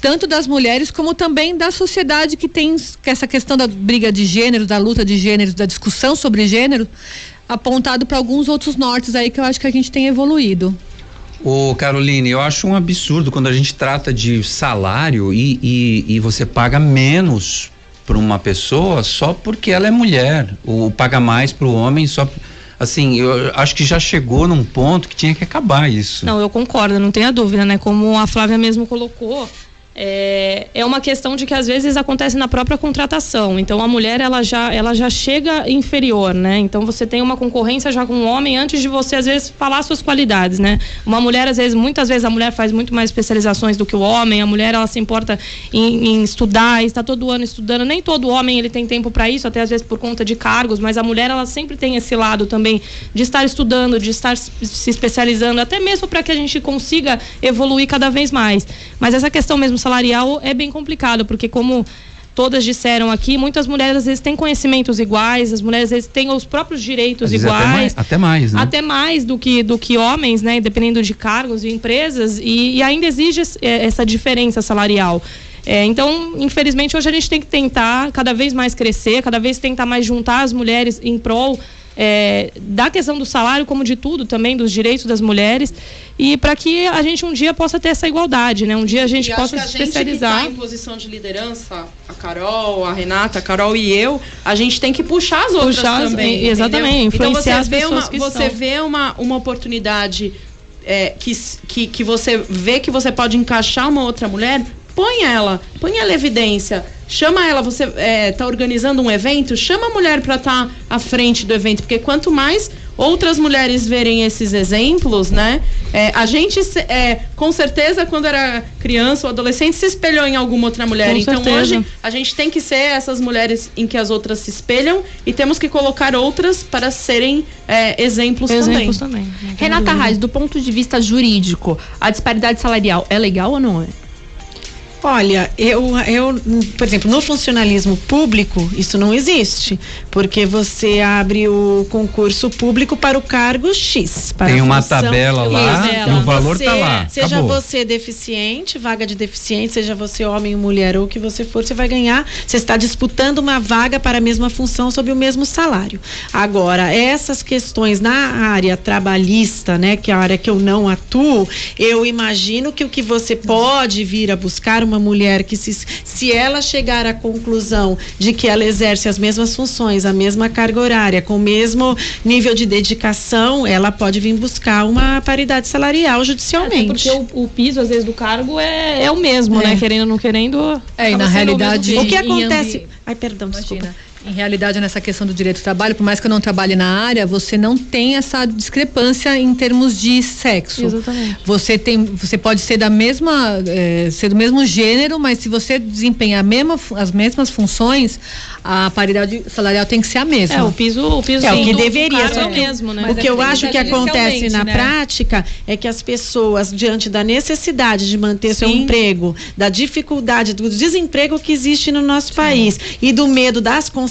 tanto das mulheres como também da sociedade que tem essa questão da briga de gênero, da luta de gêneros, da discussão sobre gênero, apontado para alguns outros nortes aí que eu acho que a gente tem evoluído. Ô Caroline, eu acho um absurdo quando a gente trata de salário e, e, e você paga menos para uma pessoa só porque ela é mulher, ou paga mais para o homem só assim, eu acho que já chegou num ponto que tinha que acabar isso. Não, eu concordo, não tenha dúvida, né? Como a Flávia mesmo colocou, é, é uma questão de que às vezes acontece na própria contratação. Então a mulher ela já, ela já chega inferior, né? Então você tem uma concorrência já com um homem antes de você às vezes falar suas qualidades, né? Uma mulher às vezes, muitas vezes a mulher faz muito mais especializações do que o homem. A mulher ela se importa em, em estudar, está todo ano estudando. Nem todo homem ele tem tempo para isso, até às vezes por conta de cargos, mas a mulher ela sempre tem esse lado também de estar estudando, de estar se especializando, até mesmo para que a gente consiga evoluir cada vez mais. Mas essa questão mesmo salarial é bem complicado, porque como todas disseram aqui, muitas mulheres às vezes têm conhecimentos iguais, as mulheres às vezes têm os próprios direitos iguais. Até mais, até mais, né? Até mais do que, do que homens, né? Dependendo de cargos e empresas, e, e ainda exige é, essa diferença salarial. É, então, infelizmente, hoje a gente tem que tentar cada vez mais crescer, cada vez tentar mais juntar as mulheres em prol é, da questão do salário, como de tudo também, dos direitos das mulheres, e para que a gente um dia possa ter essa igualdade, né? Um dia a gente e possa se especializar. A gente que tá em posição de liderança, a Carol, a Renata, a Carol e eu, a gente tem que puxar as outras puxar também. As, exatamente, influenciar então você vê uma, você vê uma, uma oportunidade é, que, que, que você vê que você pode encaixar uma outra mulher, põe ela, põe ela em evidência chama ela, você está é, organizando um evento, chama a mulher para estar tá à frente do evento, porque quanto mais outras mulheres verem esses exemplos, né? É, a gente, é, com certeza, quando era criança ou adolescente, se espelhou em alguma outra mulher. Com então certeza. hoje a gente tem que ser essas mulheres em que as outras se espelham e temos que colocar outras para serem é, exemplos, exemplos também. também. Renata Reis, do ponto de vista jurídico, a disparidade salarial é legal ou não é? Olha, eu, eu, por exemplo, no funcionalismo público, isso não existe, porque você abre o concurso público para o cargo X. Tem uma tabela lá e o valor está lá. Seja Acabou. você deficiente, vaga de deficiente, seja você homem ou mulher ou o que você for, você vai ganhar. Você está disputando uma vaga para a mesma função sob o mesmo salário. Agora, essas questões na área trabalhista, né, que é a área que eu não atuo, eu imagino que o que você pode vir a buscar uma mulher que se, se ela chegar à conclusão de que ela exerce as mesmas funções, a mesma carga horária, com o mesmo nível de dedicação, ela pode vir buscar uma paridade salarial judicialmente. porque o, o piso, às vezes, do cargo é, é o mesmo, né? é. né? Querendo ou não querendo. É, e na realidade. O, o que acontece. Ai, perdão, Imagina. desculpa. Em realidade, nessa questão do direito do trabalho, por mais que eu não trabalhe na área, você não tem essa discrepância em termos de sexo. Exatamente. Você tem, você pode ser da mesma, é, ser do mesmo gênero, mas se você desempenha mesma, as mesmas funções, a paridade salarial tem que ser a mesma. É, o piso, o piso é o que deveria ser é o mesmo, né? O que eu acho que acontece na né? prática é que as pessoas, diante da necessidade de manter Sim. seu emprego, da dificuldade do desemprego que existe no nosso Sim. país e do medo das consequências,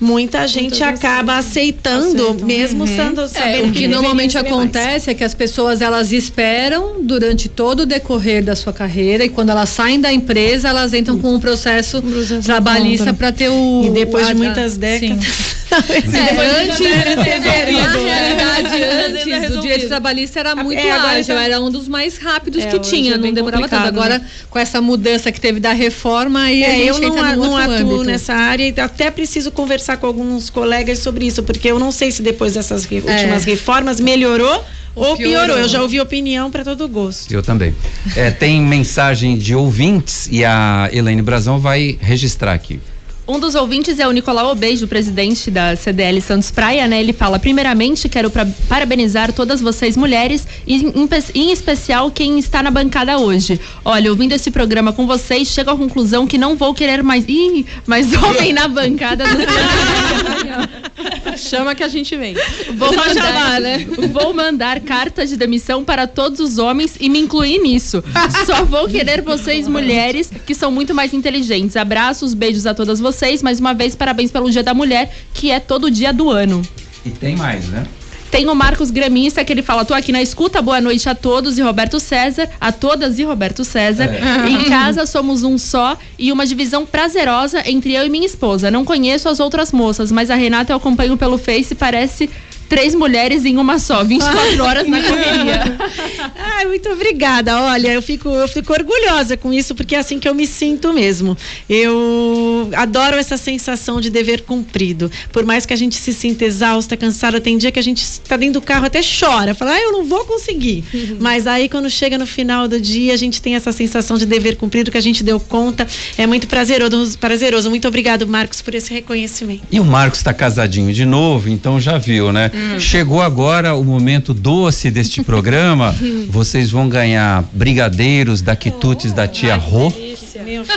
muita gente Muitas acaba aceitando, aceitam. mesmo uhum. sendo, é, sabendo é, o que, que normalmente acontece mais. é que as pessoas elas esperam durante todo o decorrer da sua carreira e quando elas saem da empresa, elas entram com um processo trabalhista para ter o. E depois de muitas décadas. É, antes, na realidade, antes, o direito trabalhista era muito é, ágil, tá... era um dos mais rápidos é, que tinha, é não demorava tanto. Agora, né? com essa mudança que teve da reforma, aí é, eu não, não atuo âmbito. nessa área e até preciso conversar com alguns colegas sobre isso, porque eu não sei se depois dessas re últimas reformas melhorou ou piorou. piorou. Eu já ouvi opinião para todo gosto. Eu também. É, tem mensagem de ouvintes e a Elaine Brazão vai registrar aqui. Um dos ouvintes é o Nicolau Obeijo, presidente da CDL Santos Praia, né? Ele fala: primeiramente, quero pra, parabenizar todas vocês mulheres e em, em, especial quem está na bancada hoje. Olha, ouvindo esse programa com vocês, chego à conclusão que não vou querer mais. Ih, mais homem na bancada do Chama que a gente vem. Vou mandar, chamar, né? vou mandar cartas de demissão para todos os homens e me incluir nisso. Só vou querer vocês, mulheres, que são muito mais inteligentes. Abraços, beijos a todas vocês vocês. Mais uma vez, parabéns pelo Dia da Mulher, que é todo dia do ano. E tem mais, né? Tem o Marcos Gramista, que ele fala: tô aqui na escuta, boa noite a todos, e Roberto César, a todas e Roberto César. É. Em casa somos um só e uma divisão prazerosa entre eu e minha esposa. Não conheço as outras moças, mas a Renata eu acompanho pelo Face e parece três mulheres em uma só, 24 horas na correria. Ai, muito obrigada. Olha, eu fico, eu fico orgulhosa com isso, porque é assim que eu me sinto mesmo. Eu adoro essa sensação de dever cumprido. Por mais que a gente se sinta exausta, cansada, tem dia que a gente está dentro do carro até chora, fala, ah, eu não vou conseguir. Uhum. Mas aí quando chega no final do dia, a gente tem essa sensação de dever cumprido que a gente deu conta. É muito prazeroso, prazeroso. Muito obrigado, Marcos, por esse reconhecimento. E o Marcos está casadinho de novo, então já viu, né? Hum. Chegou agora o momento doce deste programa. Vocês vão ganhar brigadeiros da quitutes oh, da tia Rô.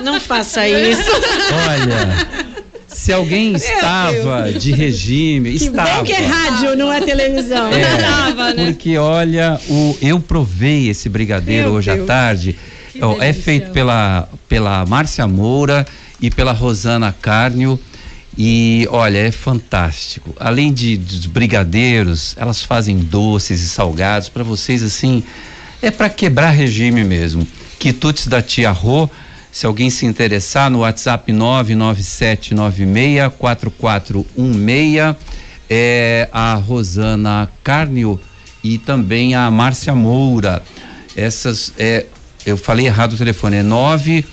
Não faça isso. Olha, se alguém estava de regime, que estava. Bom que é rádio, não é televisão. É, estava, né? Porque olha, o, eu provei esse brigadeiro Meu hoje Deus. à tarde. é feito pela, pela Márcia Moura e pela Rosana Cárnio. E olha, é fantástico. Além de brigadeiros, elas fazem doces e salgados para vocês assim, é para quebrar regime mesmo. Quitutes da tia Rô, se alguém se interessar no WhatsApp 997964416, é a Rosana Carnio e também a Márcia Moura. Essas é eu falei errado o telefone, é 9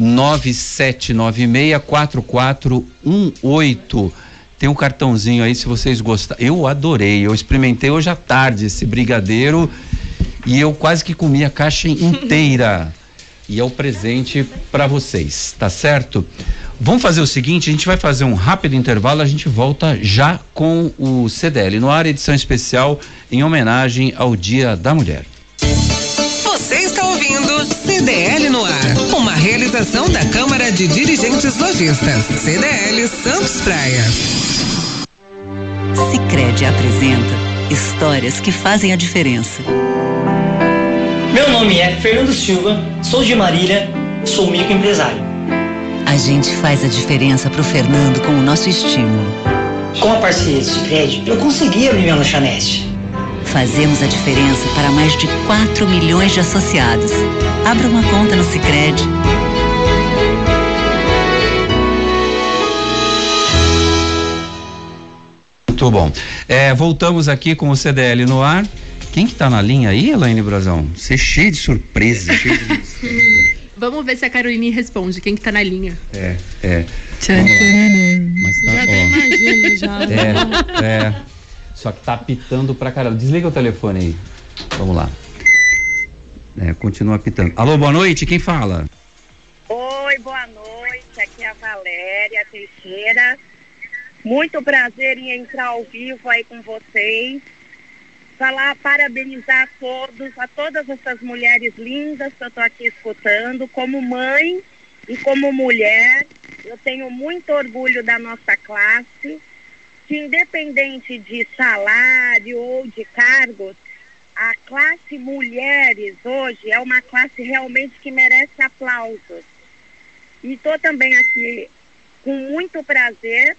97964418. Tem um cartãozinho aí se vocês gostarem. Eu adorei. Eu experimentei hoje à tarde esse brigadeiro e eu quase que comi a caixa inteira. e é o presente para vocês, tá certo? Vamos fazer o seguinte, a gente vai fazer um rápido intervalo, a gente volta já com o CDL no ar, edição especial em homenagem ao Dia da Mulher. Você está ouvindo CDL no ar, da Câmara de Dirigentes Lojistas, CDL Santos Praia. Sicredi apresenta histórias que fazem a diferença. Meu nome é Fernando Silva, sou de Marília, sou microempresário. A gente faz a diferença pro Fernando com o nosso estímulo. Com a parceria do Sicredi, eu consegui abrir minha lanchonete Fazemos a diferença para mais de 4 milhões de associados. Abra uma conta no Sicredi. Muito bom. É, voltamos aqui com o CDL no ar. Quem que tá na linha aí, Elaine Brazão? Você é cheio de surpresa. cheio de... Vamos ver se a Caroline responde. Quem que tá na linha? É, é. Mas tá, já ó. imagino, já. É, é. Só que tá apitando pra caramba. Desliga o telefone aí. Vamos lá. É, continua apitando. Alô, boa noite, quem fala? Oi, boa noite. Aqui é a Valéria Teixeira. Muito prazer em entrar ao vivo aí com vocês. Falar, parabenizar a todos, a todas essas mulheres lindas que eu estou aqui escutando. Como mãe e como mulher, eu tenho muito orgulho da nossa classe que independente de salário ou de cargos, a classe mulheres hoje é uma classe realmente que merece aplausos. E estou também aqui com muito prazer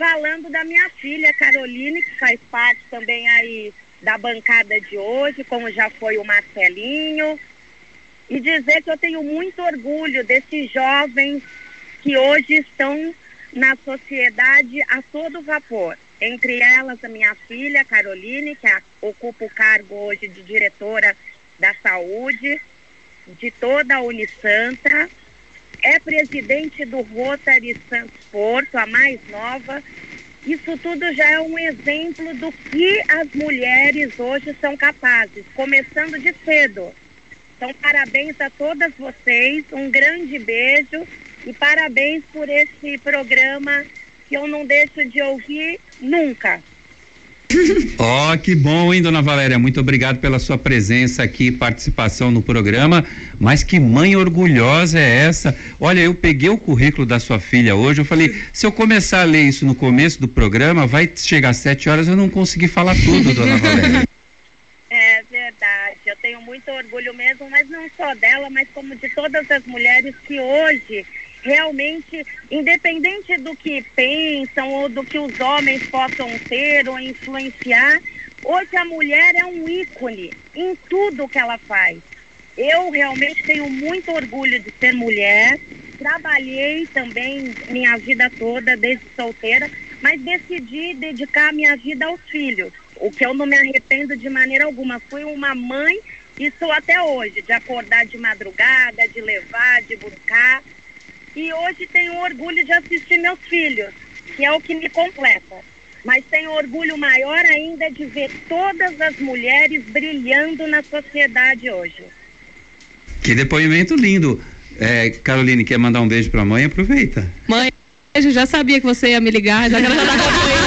falando da minha filha Caroline, que faz parte também aí da bancada de hoje, como já foi o Marcelinho, e dizer que eu tenho muito orgulho desses jovens que hoje estão na sociedade a todo vapor. Entre elas, a minha filha, Caroline, que ocupa o cargo hoje de diretora da saúde de toda a Unisanta, é presidente do Rotary Santos Porto, a mais nova. Isso tudo já é um exemplo do que as mulheres hoje são capazes, começando de cedo. Então, parabéns a todas vocês, um grande beijo E parabéns por esse programa que eu não deixo de ouvir nunca. Ó, oh, que bom, hein, dona Valéria? Muito obrigado pela sua presença aqui, participação no programa. Mas que mãe orgulhosa é essa? Olha, eu peguei o currículo da sua filha hoje, eu falei, se eu começar a ler isso no começo do programa, vai chegar às sete horas, eu não consegui falar tudo, dona Valéria. É verdade, eu tenho muito orgulho mesmo, mas não só dela, mas como de todas as mulheres que hoje realmente, independente do que pensam ou do que os homens possam ter ou influenciar, hoje a mulher é um ícone em tudo que ela faz. Eu realmente tenho muito orgulho de ser mulher, trabalhei também minha vida toda, desde solteira, mas decidi dedicar minha vida aos filhos, o que eu não me arrependo de maneira alguma. Fui uma mãe e sou até hoje, de acordar de madrugada, de levar, de buscar e hoje tenho orgulho de assistir meus filhos, que é o que me completa. Mas tenho orgulho maior ainda de ver todas as mulheres brilhando na sociedade hoje. Que depoimento lindo. É, Caroline, quer mandar um beijo para a mãe? Aproveita. Mãe, eu já sabia que você ia me ligar, já que ela já ela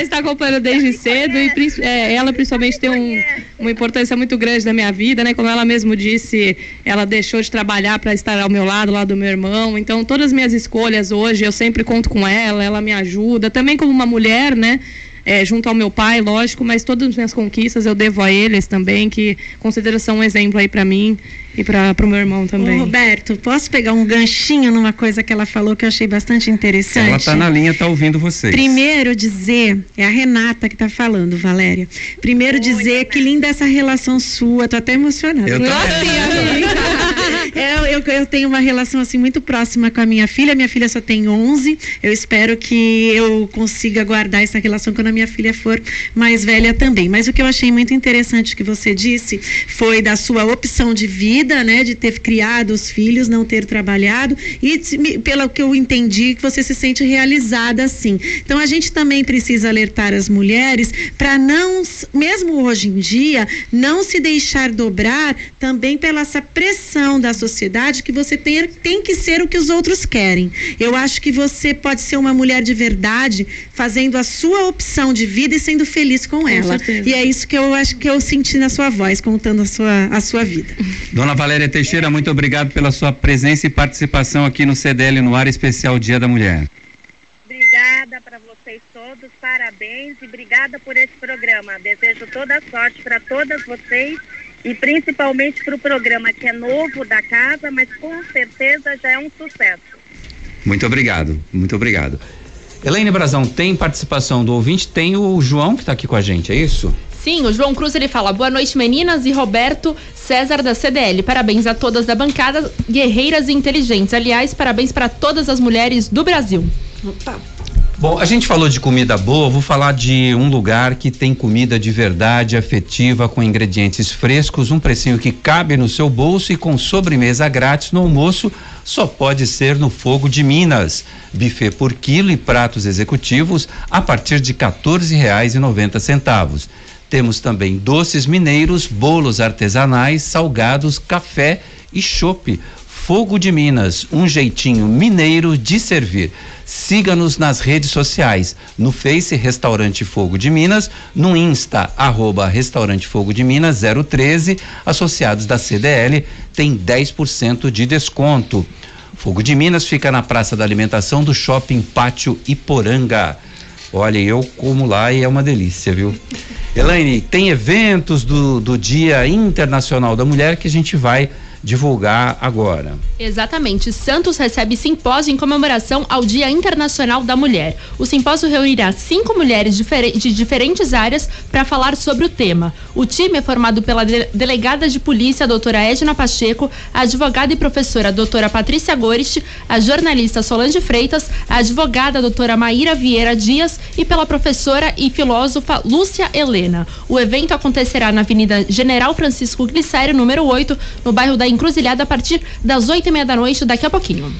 já está acompanhando desde cedo e é, ela principalmente tem um, uma importância muito grande na minha vida, né? Como ela mesmo disse, ela deixou de trabalhar para estar ao meu lado, lá do meu irmão. Então, todas as minhas escolhas hoje, eu sempre conto com ela, ela me ajuda. Também como uma mulher, né? É, junto ao meu pai, lógico, mas todas as minhas conquistas eu devo a eles também, que considero são um exemplo aí para mim e para o meu irmão também. Ô, Roberto, posso pegar um ganchinho numa coisa que ela falou que eu achei bastante interessante? Ela está na linha, está ouvindo vocês. Primeiro dizer, é a Renata que está falando, Valéria. Primeiro Oi, dizer Renata. que linda essa relação sua, tô até emocionada. Eu, é, eu, eu tenho uma relação assim muito próxima com a minha filha, minha filha só tem 11, eu espero que eu consiga guardar essa relação quando a minha filha for mais velha também. Mas o que eu achei muito interessante que você disse foi da sua opção de vida né, de ter criado os filhos, não ter trabalhado e pelo que eu entendi que você se sente realizada assim. Então a gente também precisa alertar as mulheres para não, mesmo hoje em dia, não se deixar dobrar também pela essa pressão da sociedade que você tem, tem que ser o que os outros querem. Eu acho que você pode ser uma mulher de verdade, fazendo a sua opção de vida e sendo feliz com, com ela. Certeza. E é isso que eu acho que eu senti na sua voz, contando a sua, a sua vida. Dona Valéria Teixeira, muito obrigado pela sua presença e participação aqui no CDL no ar especial Dia da Mulher. Obrigada para vocês todos, parabéns e obrigada por esse programa. Desejo toda a sorte para todas vocês e principalmente para o programa que é novo da casa, mas com certeza já é um sucesso. Muito obrigado, muito obrigado. Elaine Brazão, tem participação do ouvinte? Tem o João que está aqui com a gente, é isso? Sim, o João Cruz ele fala: boa noite, meninas, e Roberto César da CDL. Parabéns a todas da bancada, guerreiras e inteligentes. Aliás, parabéns para todas as mulheres do Brasil. Opa. Bom, a gente falou de comida boa, vou falar de um lugar que tem comida de verdade, afetiva, com ingredientes frescos, um precinho que cabe no seu bolso e com sobremesa grátis no almoço, só pode ser no Fogo de Minas. Buffet por quilo e pratos executivos a partir de R$ 14,90. Temos também doces mineiros, bolos artesanais, salgados, café e chope. Fogo de Minas, um jeitinho mineiro de servir. Siga-nos nas redes sociais, no Face Restaurante Fogo de Minas, no Insta, arroba Restaurante Fogo de Minas 013, associados da CDL, tem 10% de desconto. Fogo de Minas fica na Praça da Alimentação do Shopping Pátio Iporanga. Olha, eu como lá e é uma delícia, viu? Elaine, tem eventos do, do Dia Internacional da Mulher que a gente vai divulgar agora. Exatamente. Santos recebe simpósio em comemoração ao Dia Internacional da Mulher. O simpósio reunirá cinco mulheres de diferentes áreas para falar sobre o tema. O time é formado pela de delegada de polícia, doutora Edna Pacheco, a advogada e professora doutora Patrícia Gorist, a jornalista Solange Freitas, a advogada doutora Maíra Vieira Dias e pela professora e filósofa Lúcia Helena. O evento acontecerá na Avenida General Francisco Glicério, número 8, no bairro da Encruzilhada a partir das oito e meia da noite, daqui a pouquinho.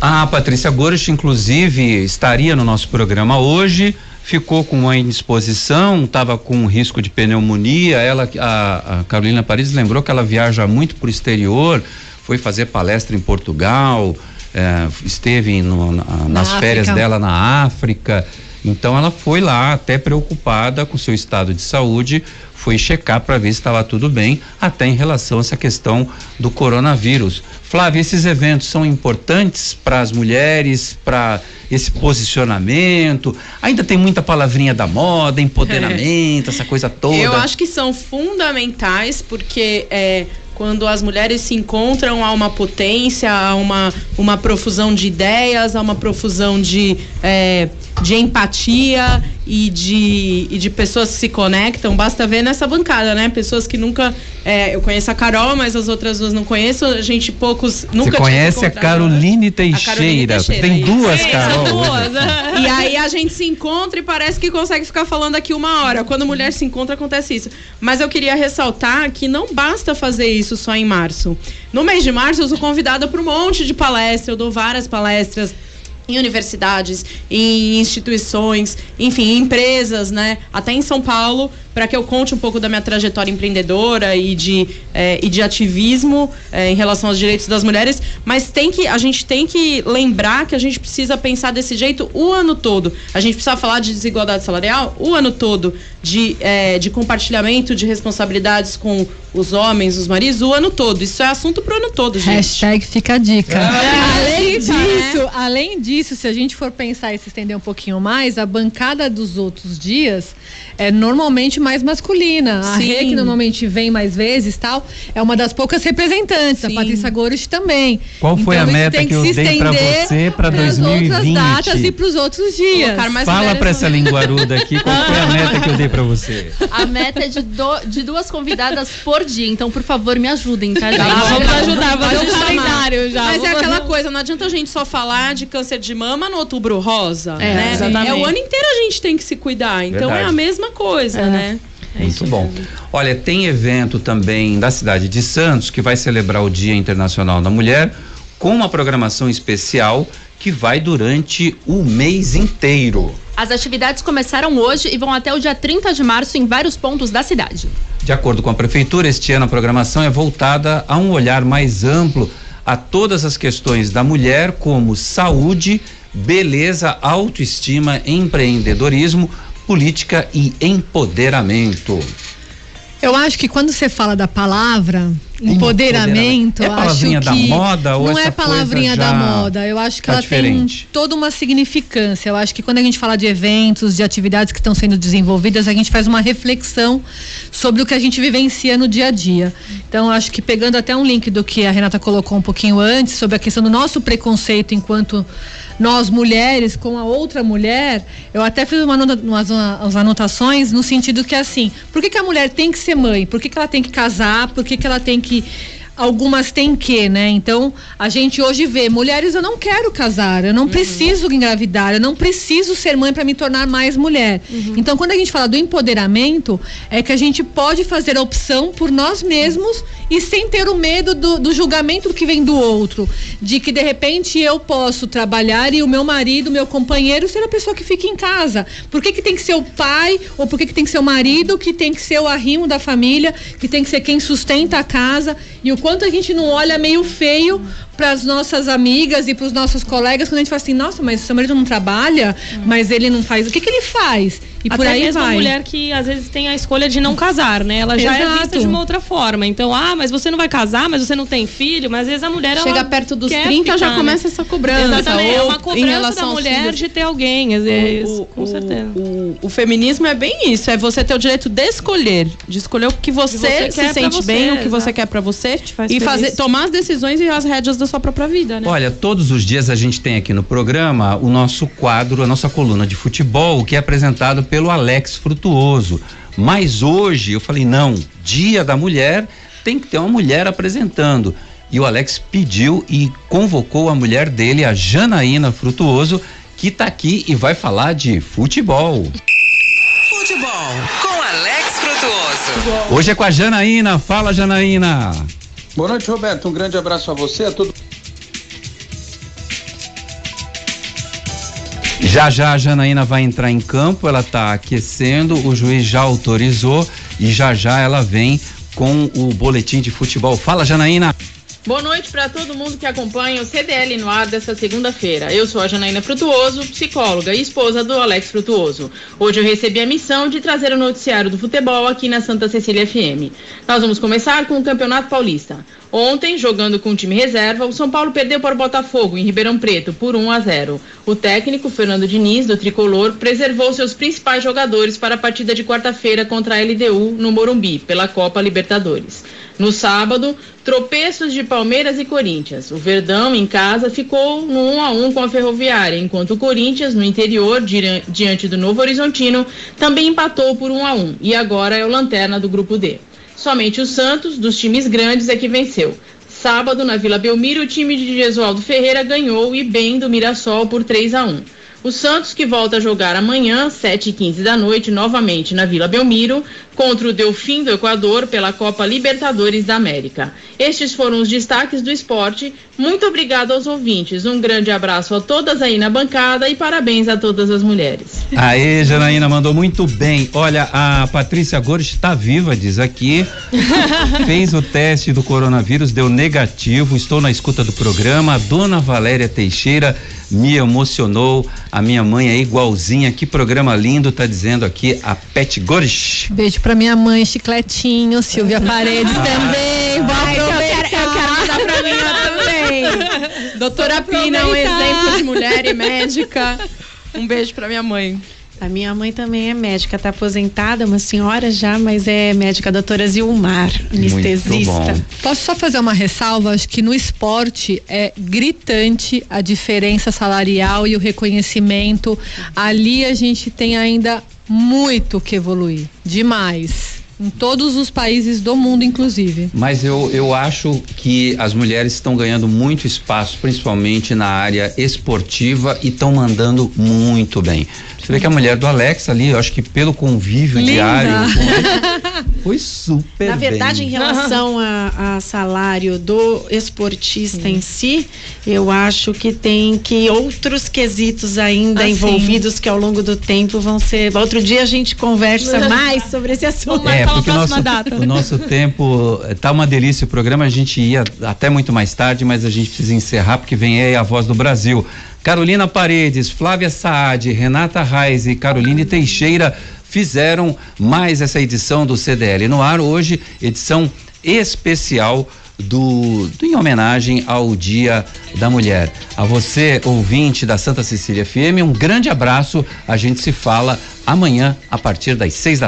A Patrícia Gomes, inclusive, estaria no nosso programa hoje, ficou com uma indisposição, estava com risco de pneumonia. Ela, a, a Carolina Paris lembrou que ela viaja muito para o exterior, foi fazer palestra em Portugal, eh, esteve no, na, nas Na férias África. dela na África. Então ela foi lá até preocupada com seu estado de saúde, foi checar para ver se estava tudo bem, até em relação a essa questão do coronavírus. Flávia, esses eventos são importantes para as mulheres, para esse posicionamento. Ainda tem muita palavrinha da moda, empoderamento, essa coisa toda. Eu acho que são fundamentais porque é, quando as mulheres se encontram há uma potência, há uma, uma profusão de ideias, há uma profusão de, é, de empatia e de, e de pessoas que se conectam. Basta ver nessa bancada, né? Pessoas que nunca. é, eu conheço a Carol, mas as outras duas não conheço. A gente poucos nunca Você conhece a. Caroline Teixeira. Teixeira, Tem isso. duas Sim, Carol. duas. E aí a gente se encontra e parece que consegue ficar falando aqui uma hora. Quando mulher se encontra, acontece isso. Mas eu queria ressaltar que não basta fazer isso só em março. No mês de março, eu sou convidada para um monte de palestras, eu dou várias palestras em universidades, em instituições, enfim, em empresas, né? Até em São Paulo, para que eu conte um pouco da minha trajetória empreendedora e de, eh, e de ativismo eh, em relação aos direitos das mulheres. Mas tem que, a gente tem que lembrar que a gente precisa pensar desse jeito o ano todo. A gente precisa falar de desigualdade salarial o ano todo, de, eh, de compartilhamento de responsabilidades com os homens, os maridos, o ano todo. Isso é assunto pro ano todo, gente. Hashtag fica a dica. além dica, disso, além disso, se a gente for pensar e se estender um pouquinho mais, a bancada dos outros dias é normalmente mais masculina. A Sim. Rê, que normalmente vem mais vezes tal, é uma das poucas representantes. A Patrícia Gomes também. Qual foi Então, a isso meta tem que eu se dei pra estender você pra pras 2020? outras datas e para os outros dias. Fala no- essa linguaruda aqui, qual foi a meta que eu dei pra você? A meta é de, do- de duas convidadas por dia, então por favor me ajudem, tá, gente? Ah, vamos ajudar, vamos Pode ajudar. calendário já. Mas é aquela coisa, não adianta a gente só falar de câncer de mama no outubro rosa, É, né? exatamente. É o ano inteiro a gente tem que se cuidar, então é Verdade. a mesma coisa, né? Muito bom. Olha, tem evento também da cidade de Santos que vai celebrar o Dia Internacional da Mulher com uma programação especial que vai durante o mês inteiro. As atividades começaram hoje e vão até o dia 30 de março em vários pontos da cidade. De acordo com a prefeitura, este ano a programação é voltada a um olhar mais amplo a todas as questões da mulher, como saúde, beleza, autoestima, empreendedorismo, política e empoderamento. Eu acho que quando você fala da palavra empoderamento, É eu acho palavrinha que da moda ou não é palavrinha da moda. Eu acho que tá ela diferente? tem toda uma significância. Eu acho que quando a gente fala de eventos, de atividades que estão sendo desenvolvidas, a gente faz uma reflexão sobre o que a gente vivencia no dia a dia. Então, eu acho que pegando até um link do que a Renata colocou um pouquinho antes sobre a questão do nosso preconceito enquanto nós mulheres com a outra mulher, eu até fiz uma umas, umas anotações no sentido que assim, por que, que a mulher tem que ser mãe? Por que, que ela tem que casar? Por que, que ela tem que algumas têm que, né? Então, a gente hoje vê, mulheres, eu não quero casar, eu não preciso engravidar, eu não preciso ser mãe para me tornar mais mulher. Então, quando a gente fala do empoderamento, é que a gente pode fazer a opção por nós mesmos e sem ter o medo do, do julgamento que vem do outro, de que de repente eu posso trabalhar e o meu marido, meu companheiro ser a pessoa que fica em casa. Por que, que tem que ser o pai ou por que, que tem que ser o marido que tem que ser o arrimo da família, que tem que ser quem sustenta a casa e o quanto a gente não olha meio feio para as nossas amigas e para os nossos colegas quando a gente fala assim, nossa, mas seu marido não trabalha, mas ele não faz, o que que ele faz? E por Até aí mesmo vai. a mulher que às vezes tem a escolha de não casar, né? Ela já é Exato. vista de uma outra forma. Então, ah, mas você não vai casar, mas você não tem filho, mas às vezes a mulher ela Chega perto dos quer 30 já ficar, começa né? essa cobrança. Exatamente, é uma cobrança da mulher de ter alguém, às vezes, O- com o- certeza. O, o feminismo é bem isso, é você ter o direito de escolher, de escolher o que você, você se sente você, bem, o que você quer pra você faz e feliz. fazer, tomar as decisões e as rédeas da sua própria vida, né? Olha, todos os dias a gente tem aqui no programa o nosso quadro, a nossa coluna de futebol, que é apresentado pelo Alex Frutuoso. Mas hoje eu falei, não, Dia da Mulher tem que ter uma mulher apresentando. E o Alex pediu e convocou a mulher dele, a Janaína Frutuoso, que tá aqui e vai falar de futebol. Futebol com Alex Frutuoso. Hoje é com a Janaína. Fala, Janaína. Boa noite, Roberto. Um grande abraço a você, a todo Já já a Janaína vai entrar em campo, ela está aquecendo, o juiz já autorizou e já já ela vem com o boletim de futebol. Fala, Janaína. Boa noite para todo mundo que acompanha o CDL no ar dessa segunda-feira. Eu sou a Janaína Frutuoso, psicóloga e esposa do Alex Frutuoso. Hoje eu recebi a missão de trazer o noticiário do futebol aqui na Santa Cecília FM. Nós vamos começar com o Campeonato Paulista. Ontem, jogando com o time reserva, o São Paulo perdeu para o Botafogo em Ribeirão Preto por 1 a 0. O técnico Fernando Diniz, do tricolor, preservou seus principais jogadores para a partida de quarta-feira contra a LDU no Morumbi, pela Copa Libertadores. No sábado, tropeços de Palmeiras e Corinthians. O Verdão, em casa, ficou no 1 a 1 com a Ferroviária, enquanto o Corinthians, no interior, diante do Novo Horizontino, também empatou por 1 a 1 e agora é o lanterna do grupo D. Somente o Santos, dos times grandes, é que venceu. Sábado, na Vila Belmiro, o time de Gesualdo Ferreira ganhou e bem do Mirassol por 3 a 1. O Santos, que volta a jogar amanhã, 7h15 da noite, novamente na Vila Belmiro, contra o Delfim do Equador pela Copa Libertadores da América. Estes foram os destaques do esporte. Muito obrigado aos ouvintes. Um grande abraço a todas aí na bancada e parabéns a todas as mulheres. Aê, Janaína, mandou muito bem. Olha, a Patrícia Gomes está viva, diz aqui. Fez o teste do coronavírus, deu negativo. Estou na escuta do programa. A dona Valéria Teixeira me emocionou. A minha mãe é igualzinha. Que programa lindo, tá dizendo aqui a Pet Gores. Beijo pra minha mãe, Chicletinho, Silvia Paredes também. Vou Ai, eu quero, eu quero mandar pra mim também. Doutora Pina, um exemplo de mulher e médica. Um beijo pra minha mãe. A minha mãe também é médica, está aposentada, uma senhora já, mas é médica, doutora Zilmar, anestesista. Posso só fazer uma ressalva? Acho que no esporte é gritante a diferença salarial e o reconhecimento. Ali a gente tem ainda muito que evoluir, demais. Em todos os países do mundo, inclusive. Mas eu, eu acho que as mulheres estão ganhando muito espaço, principalmente na área esportiva, e estão mandando muito bem. Você vê que a mulher do Alex ali, eu acho que pelo convívio Linda. diário, foi super Na verdade, bem. em relação a, a, salário do esportista sim. em si, eu acho que tem que outros quesitos ainda ah, envolvidos sim. que ao longo do tempo vão ser. Outro dia a gente conversa mais sobre esse assunto. É, porque o nosso, o nosso tempo tá uma delícia o programa, a gente ia até muito mais tarde, mas a gente precisa encerrar porque vem aí a voz do Brasil. Carolina Paredes, Flávia Saad, Renata Reis e Caroline Teixeira fizeram mais essa edição do CDL no ar. Hoje, edição especial do, do, em homenagem ao Dia da Mulher. A você, ouvinte da Santa Cecília FM, um grande abraço. A gente se fala amanhã a partir das seis da